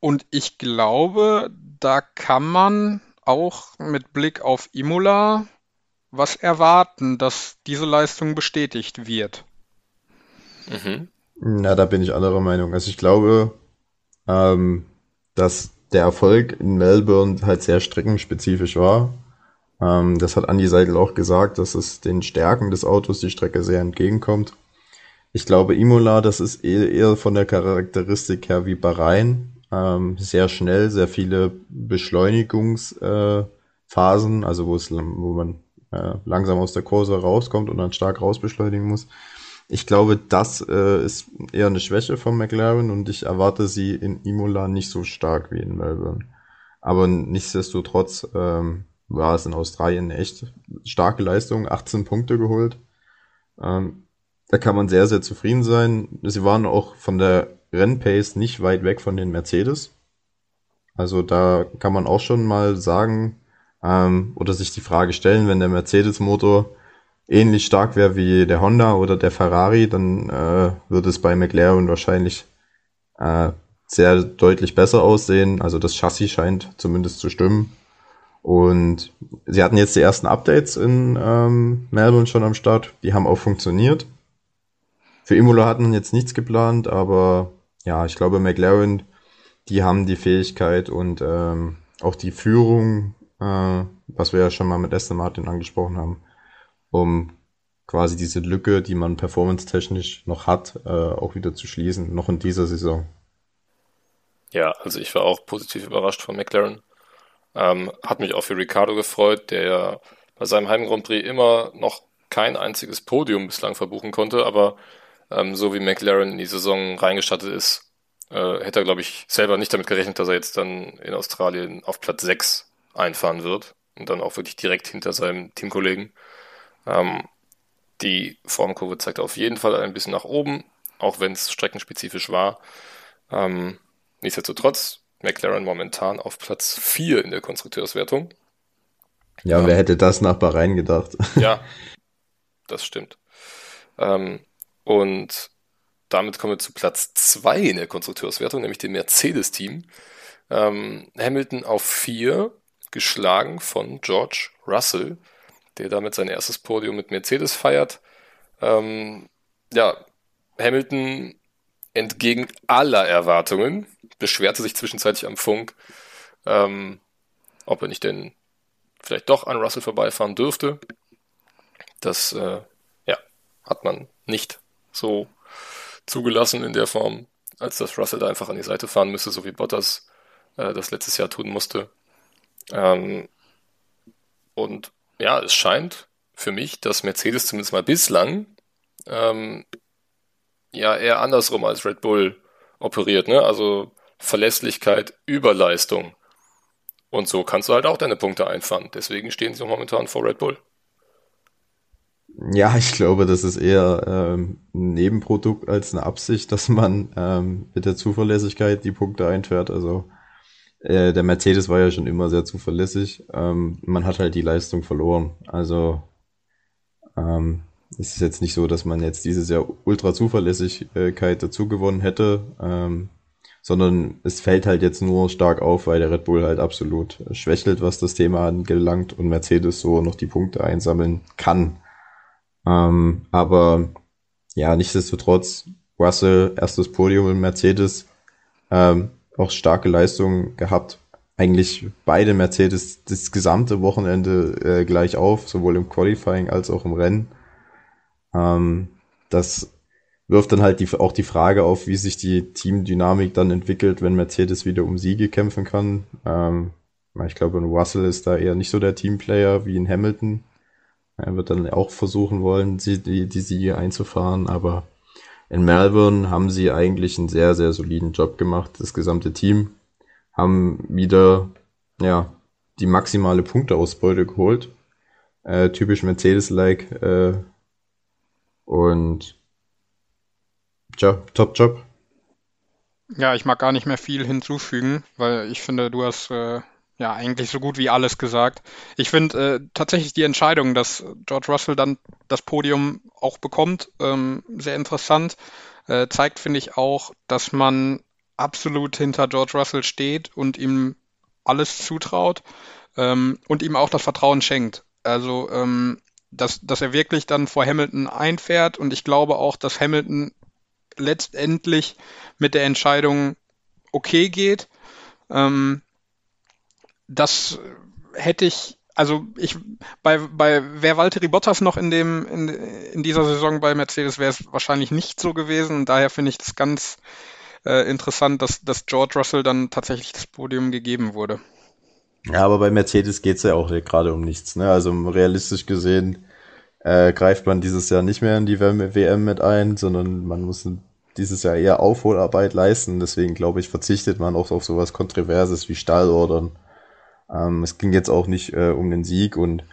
Und ich glaube, da kann man auch mit Blick auf Imola was erwarten, dass diese Leistung bestätigt wird.
Mhm. Na, da bin ich anderer Meinung. Also ich glaube, ähm, dass der Erfolg in Melbourne halt sehr streckenspezifisch war. Ähm, das hat Andy Seidel auch gesagt, dass es den Stärken des Autos die Strecke sehr entgegenkommt. Ich glaube, Imola, das ist eher, eher von der Charakteristik her wie Bahrain. Ähm, sehr schnell, sehr viele Beschleunigungsphasen, äh, also wo man äh, langsam aus der Kurse rauskommt und dann stark rausbeschleunigen muss. Ich glaube, das äh, ist eher eine Schwäche von McLaren und ich erwarte sie in Imola nicht so stark wie in Melbourne. Aber nichtsdestotrotz ähm, war es in Australien eine echt starke Leistung, 18 Punkte geholt. Ähm, da kann man sehr, sehr zufrieden sein. Sie waren auch von der Rennpace nicht weit weg von den Mercedes. Also da kann man auch schon mal sagen ähm, oder sich die Frage stellen, wenn der Mercedes-Motor ähnlich stark wäre wie der Honda oder der Ferrari, dann äh, würde es bei McLaren wahrscheinlich äh, sehr deutlich besser aussehen. Also das Chassis scheint zumindest zu stimmen. Und sie hatten jetzt die ersten Updates in ähm, Melbourne schon am Start. Die haben auch funktioniert. Für Imola hatten jetzt nichts geplant, aber ja, ich glaube, McLaren, die haben die Fähigkeit und ähm, auch die Führung, äh, was wir ja schon mal mit Aston Martin angesprochen haben, um quasi diese Lücke, die man performance-technisch noch hat, äh, auch wieder zu schließen, noch in dieser Saison.
Ja, also ich war auch positiv überrascht von McLaren. Ähm, hat mich auch für Ricardo gefreut, der ja bei seinem Heim Grand Prix immer noch kein einziges Podium bislang verbuchen konnte, aber ähm, so wie McLaren in die Saison reingestattet ist, äh, hätte er, glaube ich, selber nicht damit gerechnet, dass er jetzt dann in Australien auf Platz 6 einfahren wird und dann auch wirklich direkt hinter seinem Teamkollegen. Ähm, die Formkurve zeigt auf jeden Fall ein bisschen nach oben, auch wenn es streckenspezifisch war. Ähm, nichtsdestotrotz, McLaren momentan auf Platz 4 in der Konstrukteurswertung.
Ja, ähm, wer hätte das nach Bahrain gedacht?
Ja, das stimmt. Ähm, und damit kommen wir zu Platz 2 in der Konstrukteurswertung, nämlich dem Mercedes-Team. Ähm, Hamilton auf 4, geschlagen von George Russell der damit sein erstes Podium mit Mercedes feiert. Ähm, ja, Hamilton entgegen aller Erwartungen beschwerte sich zwischenzeitlich am Funk, ähm, ob er nicht denn vielleicht doch an Russell vorbeifahren dürfte. Das äh, ja, hat man nicht so zugelassen in der Form, als dass Russell da einfach an die Seite fahren müsste, so wie Bottas äh, das letztes Jahr tun musste. Ähm, und ja, es scheint für mich, dass Mercedes zumindest mal bislang ähm, ja eher andersrum als Red Bull operiert, ne? Also Verlässlichkeit über Leistung. Und so kannst du halt auch deine Punkte einfahren. Deswegen stehen sie momentan vor Red Bull.
Ja, ich glaube, das ist eher ähm, ein Nebenprodukt als eine Absicht, dass man ähm, mit der Zuverlässigkeit die Punkte einfährt. Also äh, der Mercedes war ja schon immer sehr zuverlässig. Ähm, man hat halt die Leistung verloren. Also ähm, es ist jetzt nicht so, dass man jetzt dieses Jahr ultra Zuverlässigkeit dazu gewonnen hätte, ähm, sondern es fällt halt jetzt nur stark auf, weil der Red Bull halt absolut schwächelt, was das Thema angelangt und Mercedes so noch die Punkte einsammeln kann. Ähm, aber ja, nichtsdestotrotz, Russell, erstes Podium in Mercedes, ähm, auch starke Leistungen gehabt. Eigentlich beide Mercedes das gesamte Wochenende äh, gleich auf, sowohl im Qualifying als auch im Rennen. Ähm, das wirft dann halt die, auch die Frage auf, wie sich die Teamdynamik dann entwickelt, wenn Mercedes wieder um Siege kämpfen kann. Ähm, ich glaube, Russell ist da eher nicht so der Teamplayer wie in Hamilton. Er wird dann auch versuchen wollen, die, die Siege einzufahren, aber in Melbourne haben sie eigentlich einen sehr, sehr soliden Job gemacht, das gesamte Team. Haben wieder, ja, die maximale Punkteausbeute geholt. Äh, typisch Mercedes-like. Äh, und ja, top Job.
Ja, ich mag gar nicht mehr viel hinzufügen, weil ich finde, du hast äh, ja eigentlich so gut wie alles gesagt. Ich finde äh, tatsächlich die Entscheidung, dass George Russell dann das Podium auch bekommt, ähm, sehr interessant. Äh, zeigt, finde ich, auch, dass man absolut hinter George Russell steht und ihm alles zutraut ähm, und ihm auch das Vertrauen schenkt. Also, ähm, dass, dass er wirklich dann vor Hamilton einfährt und ich glaube auch, dass Hamilton letztendlich mit der Entscheidung okay geht. Ähm, das hätte ich, also ich, bei, bei, wäre Valtteri Bottas noch in dem, in, in dieser Saison bei Mercedes, wäre es wahrscheinlich nicht so gewesen. Und daher finde ich das ganz äh, interessant, dass, dass George Russell dann tatsächlich das Podium gegeben wurde.
Ja, aber bei Mercedes geht es ja auch gerade um nichts. Ne? Also realistisch gesehen äh, greift man dieses Jahr nicht mehr in die WM mit ein, sondern man muss dieses Jahr eher Aufholarbeit leisten. Deswegen glaube ich, verzichtet man auch auf sowas Kontroverses wie Stallordern ähm, es ging jetzt auch nicht äh, um den Sieg und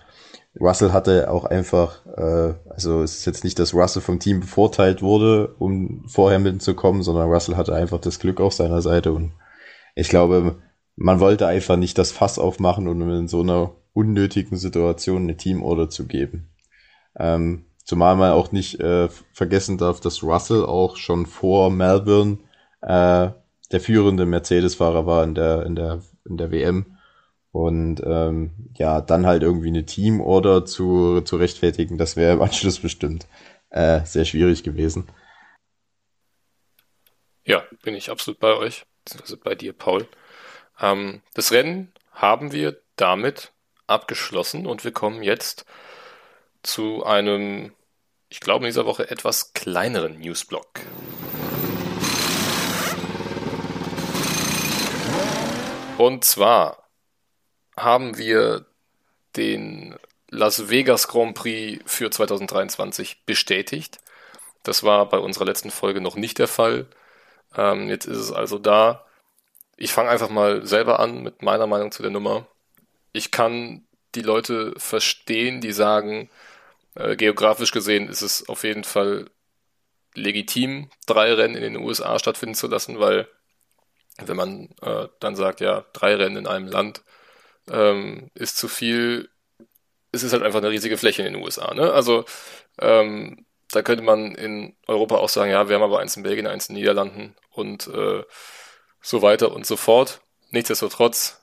Russell hatte auch einfach, äh, also es ist jetzt nicht, dass Russell vom Team bevorteilt wurde, um vor Hamilton zu kommen, sondern Russell hatte einfach das Glück auf seiner Seite und ich glaube, man wollte einfach nicht das Fass aufmachen und in so einer unnötigen Situation eine Teamorder zu geben. Ähm, zumal man auch nicht äh, vergessen darf, dass Russell auch schon vor Melbourne äh, der führende Mercedes-Fahrer war in der, in der, in der WM. Und ähm, ja, dann halt irgendwie eine Teamorder zu, zu rechtfertigen, das wäre im Anschluss bestimmt äh, sehr schwierig gewesen.
Ja, bin ich absolut bei euch, beziehungsweise bei dir, Paul. Ähm, das Rennen haben wir damit abgeschlossen und wir kommen jetzt zu einem, ich glaube in dieser Woche etwas kleineren Newsblock. Und zwar haben wir den Las Vegas Grand Prix für 2023 bestätigt. Das war bei unserer letzten Folge noch nicht der Fall. Ähm, jetzt ist es also da. Ich fange einfach mal selber an mit meiner Meinung zu der Nummer. Ich kann die Leute verstehen, die sagen, äh, geografisch gesehen ist es auf jeden Fall legitim, drei Rennen in den USA stattfinden zu lassen, weil wenn man äh, dann sagt, ja, drei Rennen in einem Land ähm, ist zu viel, es ist halt einfach eine riesige Fläche in den USA. Ne? Also ähm, da könnte man in Europa auch sagen, ja, wir haben aber eins in Belgien, eins in den Niederlanden und äh, so weiter und so fort. Nichtsdestotrotz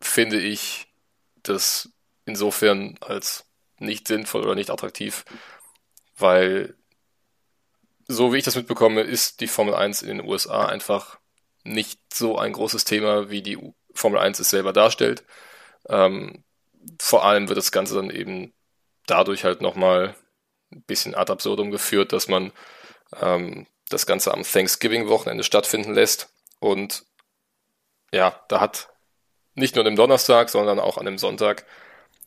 finde ich das insofern als nicht sinnvoll oder nicht attraktiv, weil so wie ich das mitbekomme, ist die Formel 1 in den USA einfach nicht so ein großes Thema, wie die Formel 1 es selber darstellt. Ähm, vor allem wird das Ganze dann eben dadurch halt nochmal ein bisschen ad absurdum geführt, dass man ähm, das Ganze am Thanksgiving-Wochenende stattfinden lässt. Und ja, da hat nicht nur an dem Donnerstag, sondern auch an dem Sonntag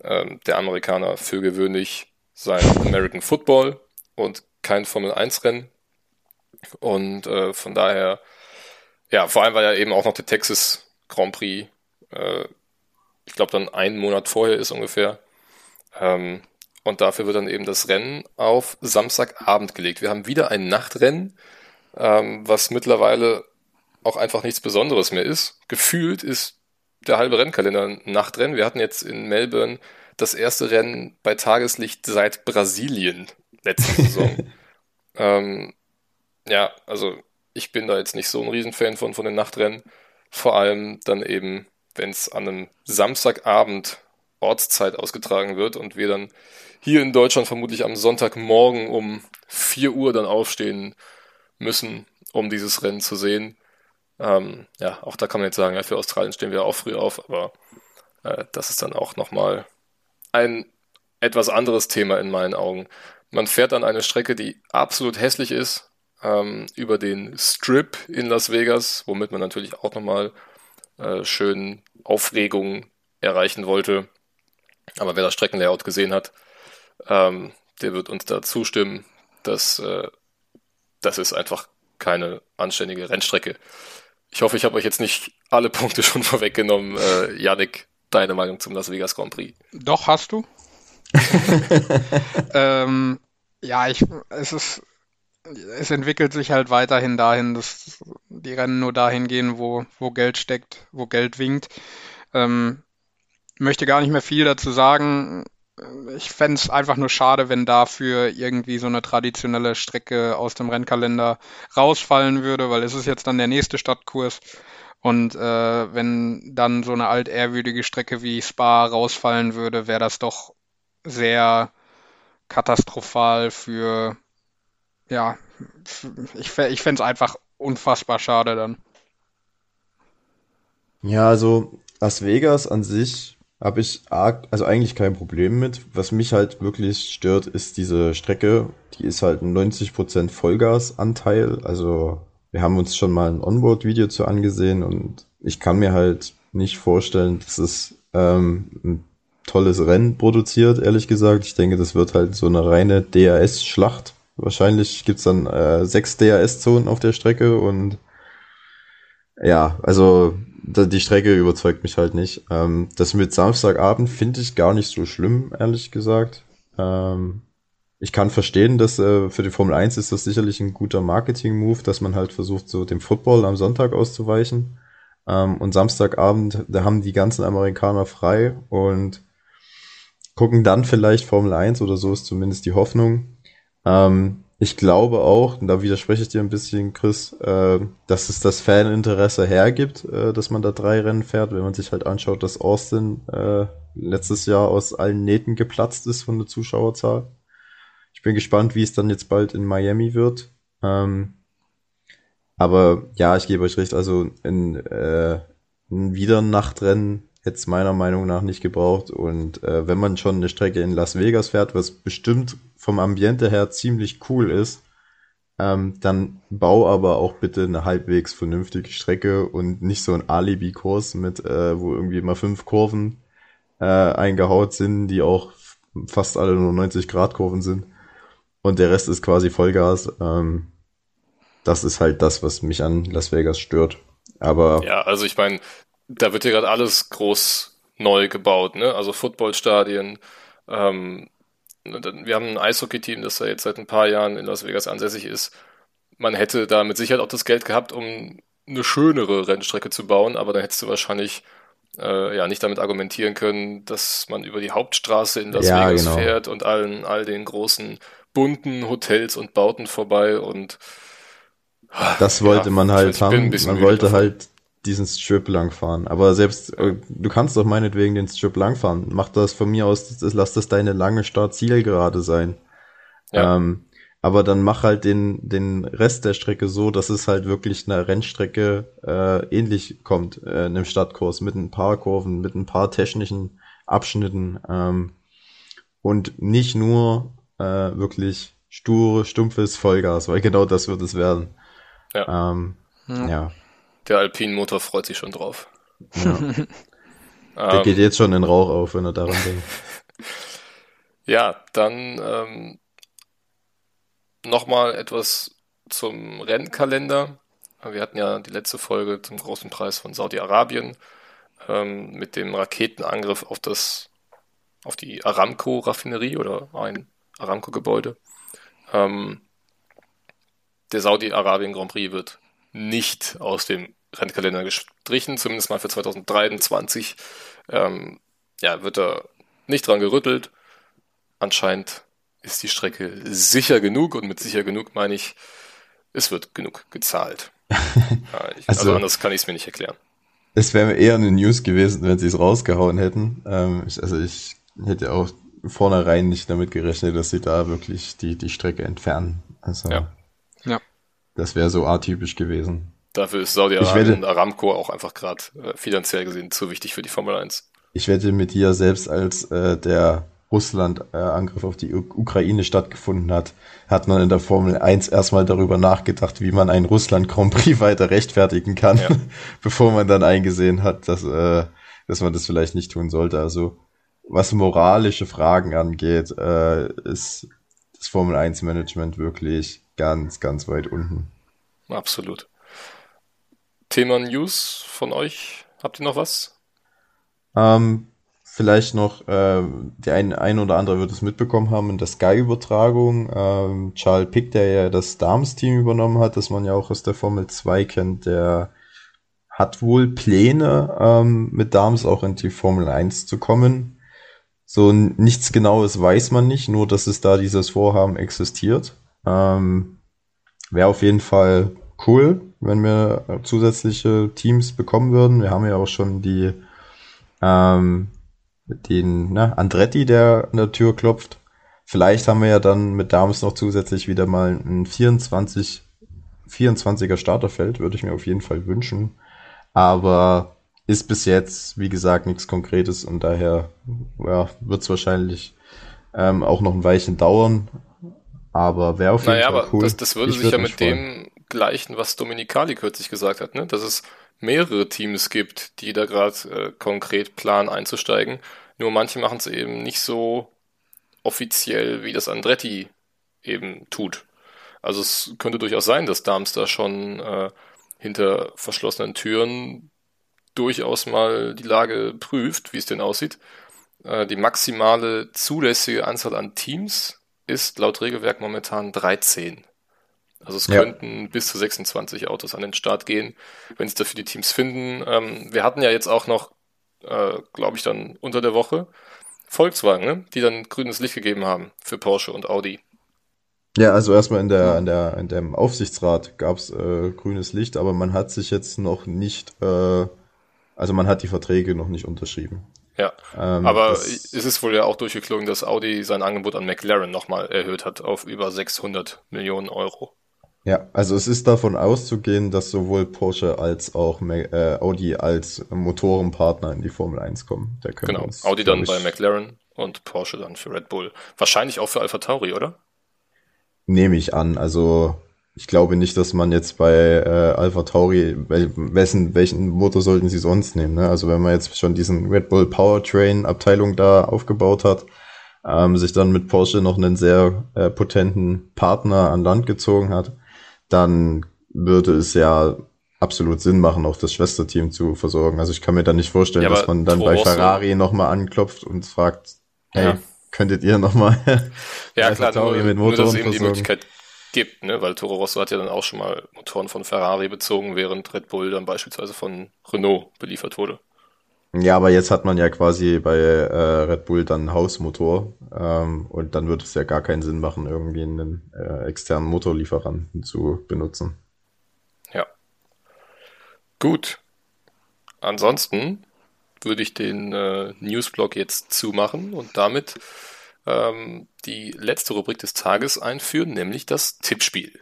ähm, der Amerikaner für gewöhnlich sein American Football und kein Formel 1 Rennen. Und äh, von daher, ja, vor allem weil ja eben auch noch der Texas Grand Prix, äh, ich glaube dann einen Monat vorher ist ungefähr. Ähm, und dafür wird dann eben das Rennen auf Samstagabend gelegt. Wir haben wieder ein Nachtrennen, ähm, was mittlerweile auch einfach nichts Besonderes mehr ist. Gefühlt ist der halbe Rennkalender ein Nachtrennen. Wir hatten jetzt in Melbourne das erste Rennen bei Tageslicht seit Brasilien letzte Saison. ähm, ja, also ich bin da jetzt nicht so ein Riesenfan von, von den Nachtrennen. Vor allem dann eben, wenn es an einem Samstagabend Ortszeit ausgetragen wird und wir dann hier in Deutschland vermutlich am Sonntagmorgen um 4 Uhr dann aufstehen müssen, um dieses Rennen zu sehen. Ähm, ja, auch da kann man jetzt sagen, ja, für Australien stehen wir auch früh auf, aber äh, das ist dann auch nochmal ein etwas anderes Thema in meinen Augen. Man fährt an eine Strecke, die absolut hässlich ist, ähm, über den Strip in Las Vegas, womit man natürlich auch nochmal äh, schön Aufregung erreichen wollte. Aber wer das Streckenlayout gesehen hat, ähm, der wird uns da zustimmen, dass äh, das ist einfach keine anständige Rennstrecke. Ich hoffe, ich habe euch jetzt nicht alle Punkte schon vorweggenommen. Äh, Yannick, deine Meinung zum Las Vegas Grand Prix?
Doch, hast du. ähm, ja, ich, es ist, es entwickelt sich halt weiterhin dahin, dass die Rennen nur dahin gehen, wo, wo Geld steckt, wo Geld winkt. Ähm, möchte gar nicht mehr viel dazu sagen. Ich fände es einfach nur schade, wenn dafür irgendwie so eine traditionelle Strecke aus dem Rennkalender rausfallen würde, weil es ist jetzt dann der nächste Stadtkurs. Und äh, wenn dann so eine altehrwürdige Strecke wie Spa rausfallen würde, wäre das doch sehr katastrophal für, ja, ich, ich fände es einfach unfassbar schade dann.
Ja, also Las Vegas an sich habe ich arg, also eigentlich kein Problem mit. Was mich halt wirklich stört, ist diese Strecke. Die ist halt ein 90% Vollgasanteil. Also wir haben uns schon mal ein Onboard-Video zu angesehen und ich kann mir halt nicht vorstellen, dass es ähm, ein tolles Rennen produziert, ehrlich gesagt. Ich denke, das wird halt so eine reine DRS-Schlacht. Wahrscheinlich gibt's dann äh, sechs DRS-Zonen auf der Strecke und ja, also die Strecke überzeugt mich halt nicht. Ähm, das mit Samstagabend finde ich gar nicht so schlimm, ehrlich gesagt. Ähm, ich kann verstehen, dass äh, für die Formel 1 ist das sicherlich ein guter Marketing-Move, dass man halt versucht, so dem Football am Sonntag auszuweichen. Ähm, und Samstagabend, da haben die ganzen Amerikaner frei und gucken dann vielleicht Formel 1 oder so ist zumindest die Hoffnung. Ähm, Ich glaube auch, und da widerspreche ich dir ein bisschen, Chris, äh, dass es das Faninteresse hergibt, äh, dass man da drei Rennen fährt, wenn man sich halt anschaut, dass Austin äh, letztes Jahr aus allen Nähten geplatzt ist von der Zuschauerzahl. Ich bin gespannt, wie es dann jetzt bald in Miami wird. Ähm, aber ja, ich gebe euch recht, also in, äh, ein wieder Nachtrennen hätte es meiner Meinung nach nicht gebraucht. Und äh, wenn man schon eine Strecke in Las Vegas fährt, was bestimmt vom Ambiente her ziemlich cool ist, ähm, dann bau aber auch bitte eine halbwegs vernünftige Strecke und nicht so ein Alibi-Kurs mit, äh, wo irgendwie immer fünf Kurven äh, eingehaut sind, die auch fast alle nur 90 Grad Kurven sind. Und der Rest ist quasi Vollgas. Ähm, das ist halt das, was mich an Las Vegas stört. Aber
ja, also ich meine, da wird ja gerade alles groß neu gebaut, ne? Also Footballstadien. Ähm, wir haben ein Eishockey-Team, das da jetzt seit ein paar Jahren in Las Vegas ansässig ist. Man hätte da mit Sicherheit auch das Geld gehabt, um eine schönere Rennstrecke zu bauen, aber dann hättest du wahrscheinlich äh, ja nicht damit argumentieren können, dass man über die Hauptstraße in Las ja, Vegas genau. fährt und allen all den großen bunten Hotels und Bauten vorbei und
das wollte ja, man halt haben. Man wollte davon. halt diesen Strip langfahren. Aber selbst, äh, du kannst doch meinetwegen den Strip langfahren. Mach das von mir aus, das, lass das deine lange Start-Zielgerade sein. Ja. Ähm, aber dann mach halt den, den Rest der Strecke so, dass es halt wirklich einer Rennstrecke äh, ähnlich kommt, äh, in einem Stadtkurs, mit ein paar Kurven, mit ein paar technischen Abschnitten ähm, und nicht nur äh, wirklich sture, stumpfes Vollgas, weil genau das wird es werden. Ja. Ähm,
ja. ja. Der Alpin-Motor freut sich schon drauf.
Ja. Der ähm, geht jetzt schon in Rauch auf, wenn er daran denkt.
ja, dann ähm, nochmal etwas zum Rennkalender. Wir hatten ja die letzte Folge zum großen Preis von Saudi-Arabien ähm, mit dem Raketenangriff auf das auf die Aramco-Raffinerie oder ein Aramco-Gebäude. Ähm, der Saudi-Arabien Grand Prix wird nicht aus dem Rennkalender gestrichen, zumindest mal für 2023. Ähm, ja, wird da nicht dran gerüttelt. Anscheinend ist die Strecke sicher genug und mit sicher genug meine ich, es wird genug gezahlt. ja, ich, also, also, anders kann ich es mir nicht erklären.
Es wäre eher eine News gewesen, wenn sie es rausgehauen hätten. Ähm, ich, also ich hätte auch vornherein nicht damit gerechnet, dass sie da wirklich die, die Strecke entfernen. Also ja. ja. das wäre so atypisch gewesen.
Dafür ist Saudi-Arabien und Aramco auch einfach gerade äh, finanziell gesehen zu wichtig für die Formel 1.
Ich wette mit dir, selbst als äh, der Russland-Angriff äh, auf die U Ukraine stattgefunden hat, hat man in der Formel 1 erstmal darüber nachgedacht, wie man einen Russland-Grand Prix weiter rechtfertigen kann, ja. bevor man dann eingesehen hat, dass, äh, dass man das vielleicht nicht tun sollte. Also was moralische Fragen angeht, äh, ist das Formel 1 Management wirklich ganz, ganz weit unten.
Absolut. Thema News von euch? Habt ihr noch was?
Ähm, vielleicht noch, äh, der ein, ein oder andere wird es mitbekommen haben in der Sky-Übertragung. Ähm, Charles Pick, der ja das Dams-Team übernommen hat, das man ja auch aus der Formel 2 kennt, der hat wohl Pläne, ähm, mit Dams auch in die Formel 1 zu kommen. So nichts Genaues weiß man nicht, nur dass es da dieses Vorhaben existiert. Ähm, Wäre auf jeden Fall cool, wenn wir zusätzliche Teams bekommen würden. Wir haben ja auch schon die ähm, den ne, Andretti, der an der Tür klopft. Vielleicht haben wir ja dann mit Dams noch zusätzlich wieder mal ein 24, 24er Starterfeld, würde ich mir auf jeden Fall wünschen. Aber ist bis jetzt, wie gesagt, nichts Konkretes und daher ja, wird es wahrscheinlich ähm, auch noch ein Weilchen dauern. Aber wäre auf jeden naja, Fall cool.
Das, das würde ich sich ja mit dem gleichen, was Dominikali kürzlich gesagt hat, ne? dass es mehrere Teams gibt, die da gerade äh, konkret planen einzusteigen. Nur manche machen es eben nicht so offiziell, wie das Andretti eben tut. Also es könnte durchaus sein, dass Darms da schon äh, hinter verschlossenen Türen durchaus mal die Lage prüft, wie es denn aussieht. Äh, die maximale zulässige Anzahl an Teams ist laut Regelwerk momentan 13. Also es ja. könnten bis zu 26 Autos an den Start gehen, wenn sich dafür die Teams finden. Ähm, wir hatten ja jetzt auch noch, äh, glaube ich, dann unter der Woche Volkswagen, ne? die dann grünes Licht gegeben haben für Porsche und Audi.
Ja, also erstmal in der, in der, in dem Aufsichtsrat gab's äh, grünes Licht, aber man hat sich jetzt noch nicht, äh, also man hat die Verträge noch nicht unterschrieben.
Ja,
Ähm,
aber es ist wohl ja auch durchgeklungen, dass Audi sein Angebot an McLaren nochmal erhöht hat auf über 600 Millionen Euro.
Ja, also es ist davon auszugehen, dass sowohl Porsche als auch äh, Audi als Motorenpartner in die Formel 1 kommen.
Genau,
uns,
Audi dann bei McLaren und Porsche dann für Red Bull. Wahrscheinlich auch für Alpha Tauri, oder?
Nehme ich an. Also ich glaube nicht, dass man jetzt bei äh, Alpha Tauri, wel, wessen, welchen Motor sollten sie sonst nehmen? Ne? Also wenn man jetzt schon diesen Red Bull Powertrain Abteilung da aufgebaut hat, ähm, sich dann mit Porsche noch einen sehr äh, potenten Partner an Land gezogen hat, dann würde es ja absolut Sinn machen, auch das Schwesterteam zu versorgen. Also ich kann mir da nicht vorstellen,
Ja,
dass man dann
Toro
bei Ferrari nochmal anklopft und fragt, hey,
Ja.
könntet ihr nochmal
Ja, klar, nur,
mit
nur dass es
Motoren
eben die? Möglichkeit gibt, ne? weil Toro Rosso hat ja dann auch schon mal Motoren von Ferrari bezogen, während Red Bull dann beispielsweise von Renault beliefert wurde.
Ja, aber jetzt hat man ja quasi bei äh, Red Bull dann Hausmotor ähm, und dann wird es ja gar keinen Sinn machen, irgendwie einen äh, externen Motorlieferanten zu benutzen.
Ja. Gut. Ansonsten würde ich den äh, Newsblock jetzt zumachen und damit ähm, die letzte Rubrik des Tages einführen, nämlich das Tippspiel.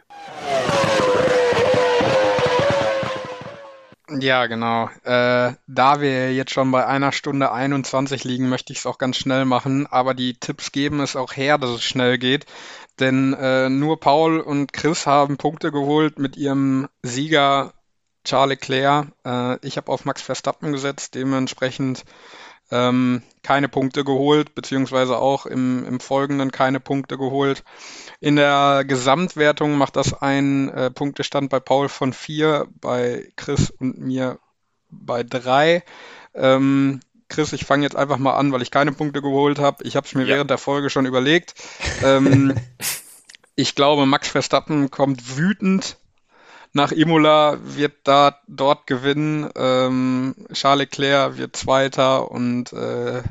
Ja, genau. Äh, da wir jetzt schon bei einer Stunde 21 liegen, möchte ich es auch ganz schnell machen. Aber die Tipps geben es auch her, dass es schnell geht. Denn äh, nur Paul und Chris haben Punkte geholt mit ihrem Sieger Charles Leclerc. Äh, ich habe auf Max Verstappen gesetzt, dementsprechend ähm, keine Punkte geholt, beziehungsweise auch im, im Folgenden keine Punkte geholt. In der Gesamtwertung macht das einen äh, Punktestand bei Paul von vier, bei Chris und mir bei drei. Ähm, Chris, ich fange jetzt einfach mal an, weil ich keine Punkte geholt habe. Ich habe es mir
Ja.
während der Folge schon überlegt. Ähm, ich glaube, Max Verstappen kommt wütend nach Imola, wird da dort gewinnen. Ähm, Charles Leclerc wird Zweiter und äh,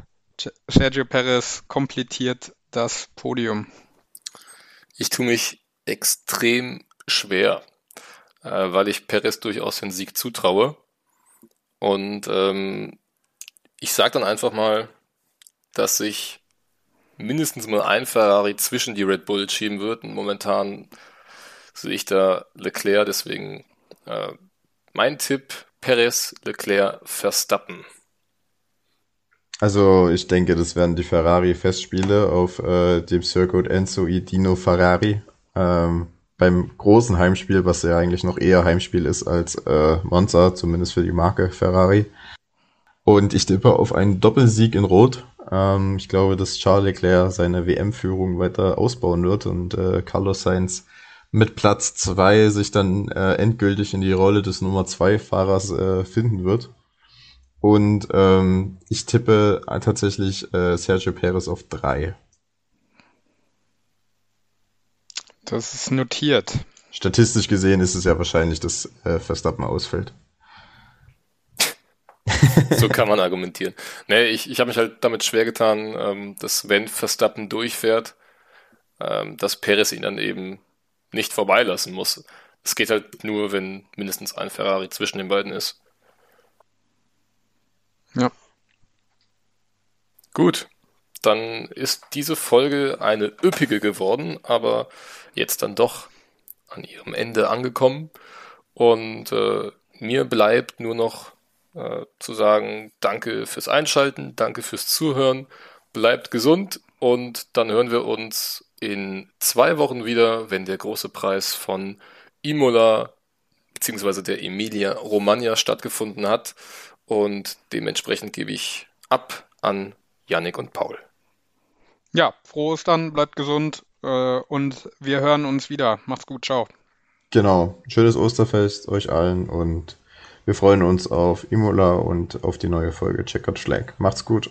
Sergio Perez komplettiert das Podium.
Ich tue mich extrem schwer, äh, weil ich Perez durchaus den Sieg zutraue. Und ähm, ich sage dann einfach mal, dass sich mindestens mal ein Ferrari zwischen die Red Bull schieben wird. Und momentan sehe ich da Leclerc, deswegen äh, mein Tipp, Perez, Leclerc, Verstappen.
Also ich denke, das werden die Ferrari-Festspiele auf äh, dem Circuit Enzo e Dino Ferrari. Ähm, beim großen Heimspiel, was ja eigentlich noch eher Heimspiel ist als äh, Monza, zumindest für die Marke Ferrari. Und ich tippe auf einen Doppelsieg in Rot. Ähm, ich glaube, dass Charles Leclerc seine WM-Führung weiter ausbauen wird und äh, Carlos Sainz mit Platz zwei sich dann äh, endgültig in die Rolle des Nummer zwei Fahrers äh, finden wird. Und ähm, ich tippe tatsächlich äh, Sergio Perez auf drei.
Das ist notiert.
Statistisch gesehen ist es ja wahrscheinlich, dass äh, Verstappen ausfällt.
So kann man argumentieren. Nee, ich, ich habe mich halt damit schwer getan, ähm, dass wenn Verstappen durchfährt, ähm, dass Perez ihn dann eben nicht vorbeilassen muss. Es geht halt nur, wenn mindestens ein Ferrari zwischen den beiden ist.
Ja.
Gut, dann ist diese Folge eine üppige geworden, aber jetzt dann doch an ihrem Ende angekommen. Und äh, mir bleibt nur noch äh, zu sagen, danke fürs Einschalten, danke fürs Zuhören, bleibt gesund und dann hören wir uns in zwei Wochen wieder, wenn der große Preis von Imola beziehungsweise der Emilia Romagna stattgefunden hat. Und dementsprechend gebe ich ab an Yannick und Paul.
Ja, frohe Ostern, bleibt gesund äh, und wir hören uns wieder. Macht's gut, ciao.
Genau, schönes Osterfest euch allen und wir freuen uns auf Imola und auf die neue Folge Checkered Flag. Macht's gut.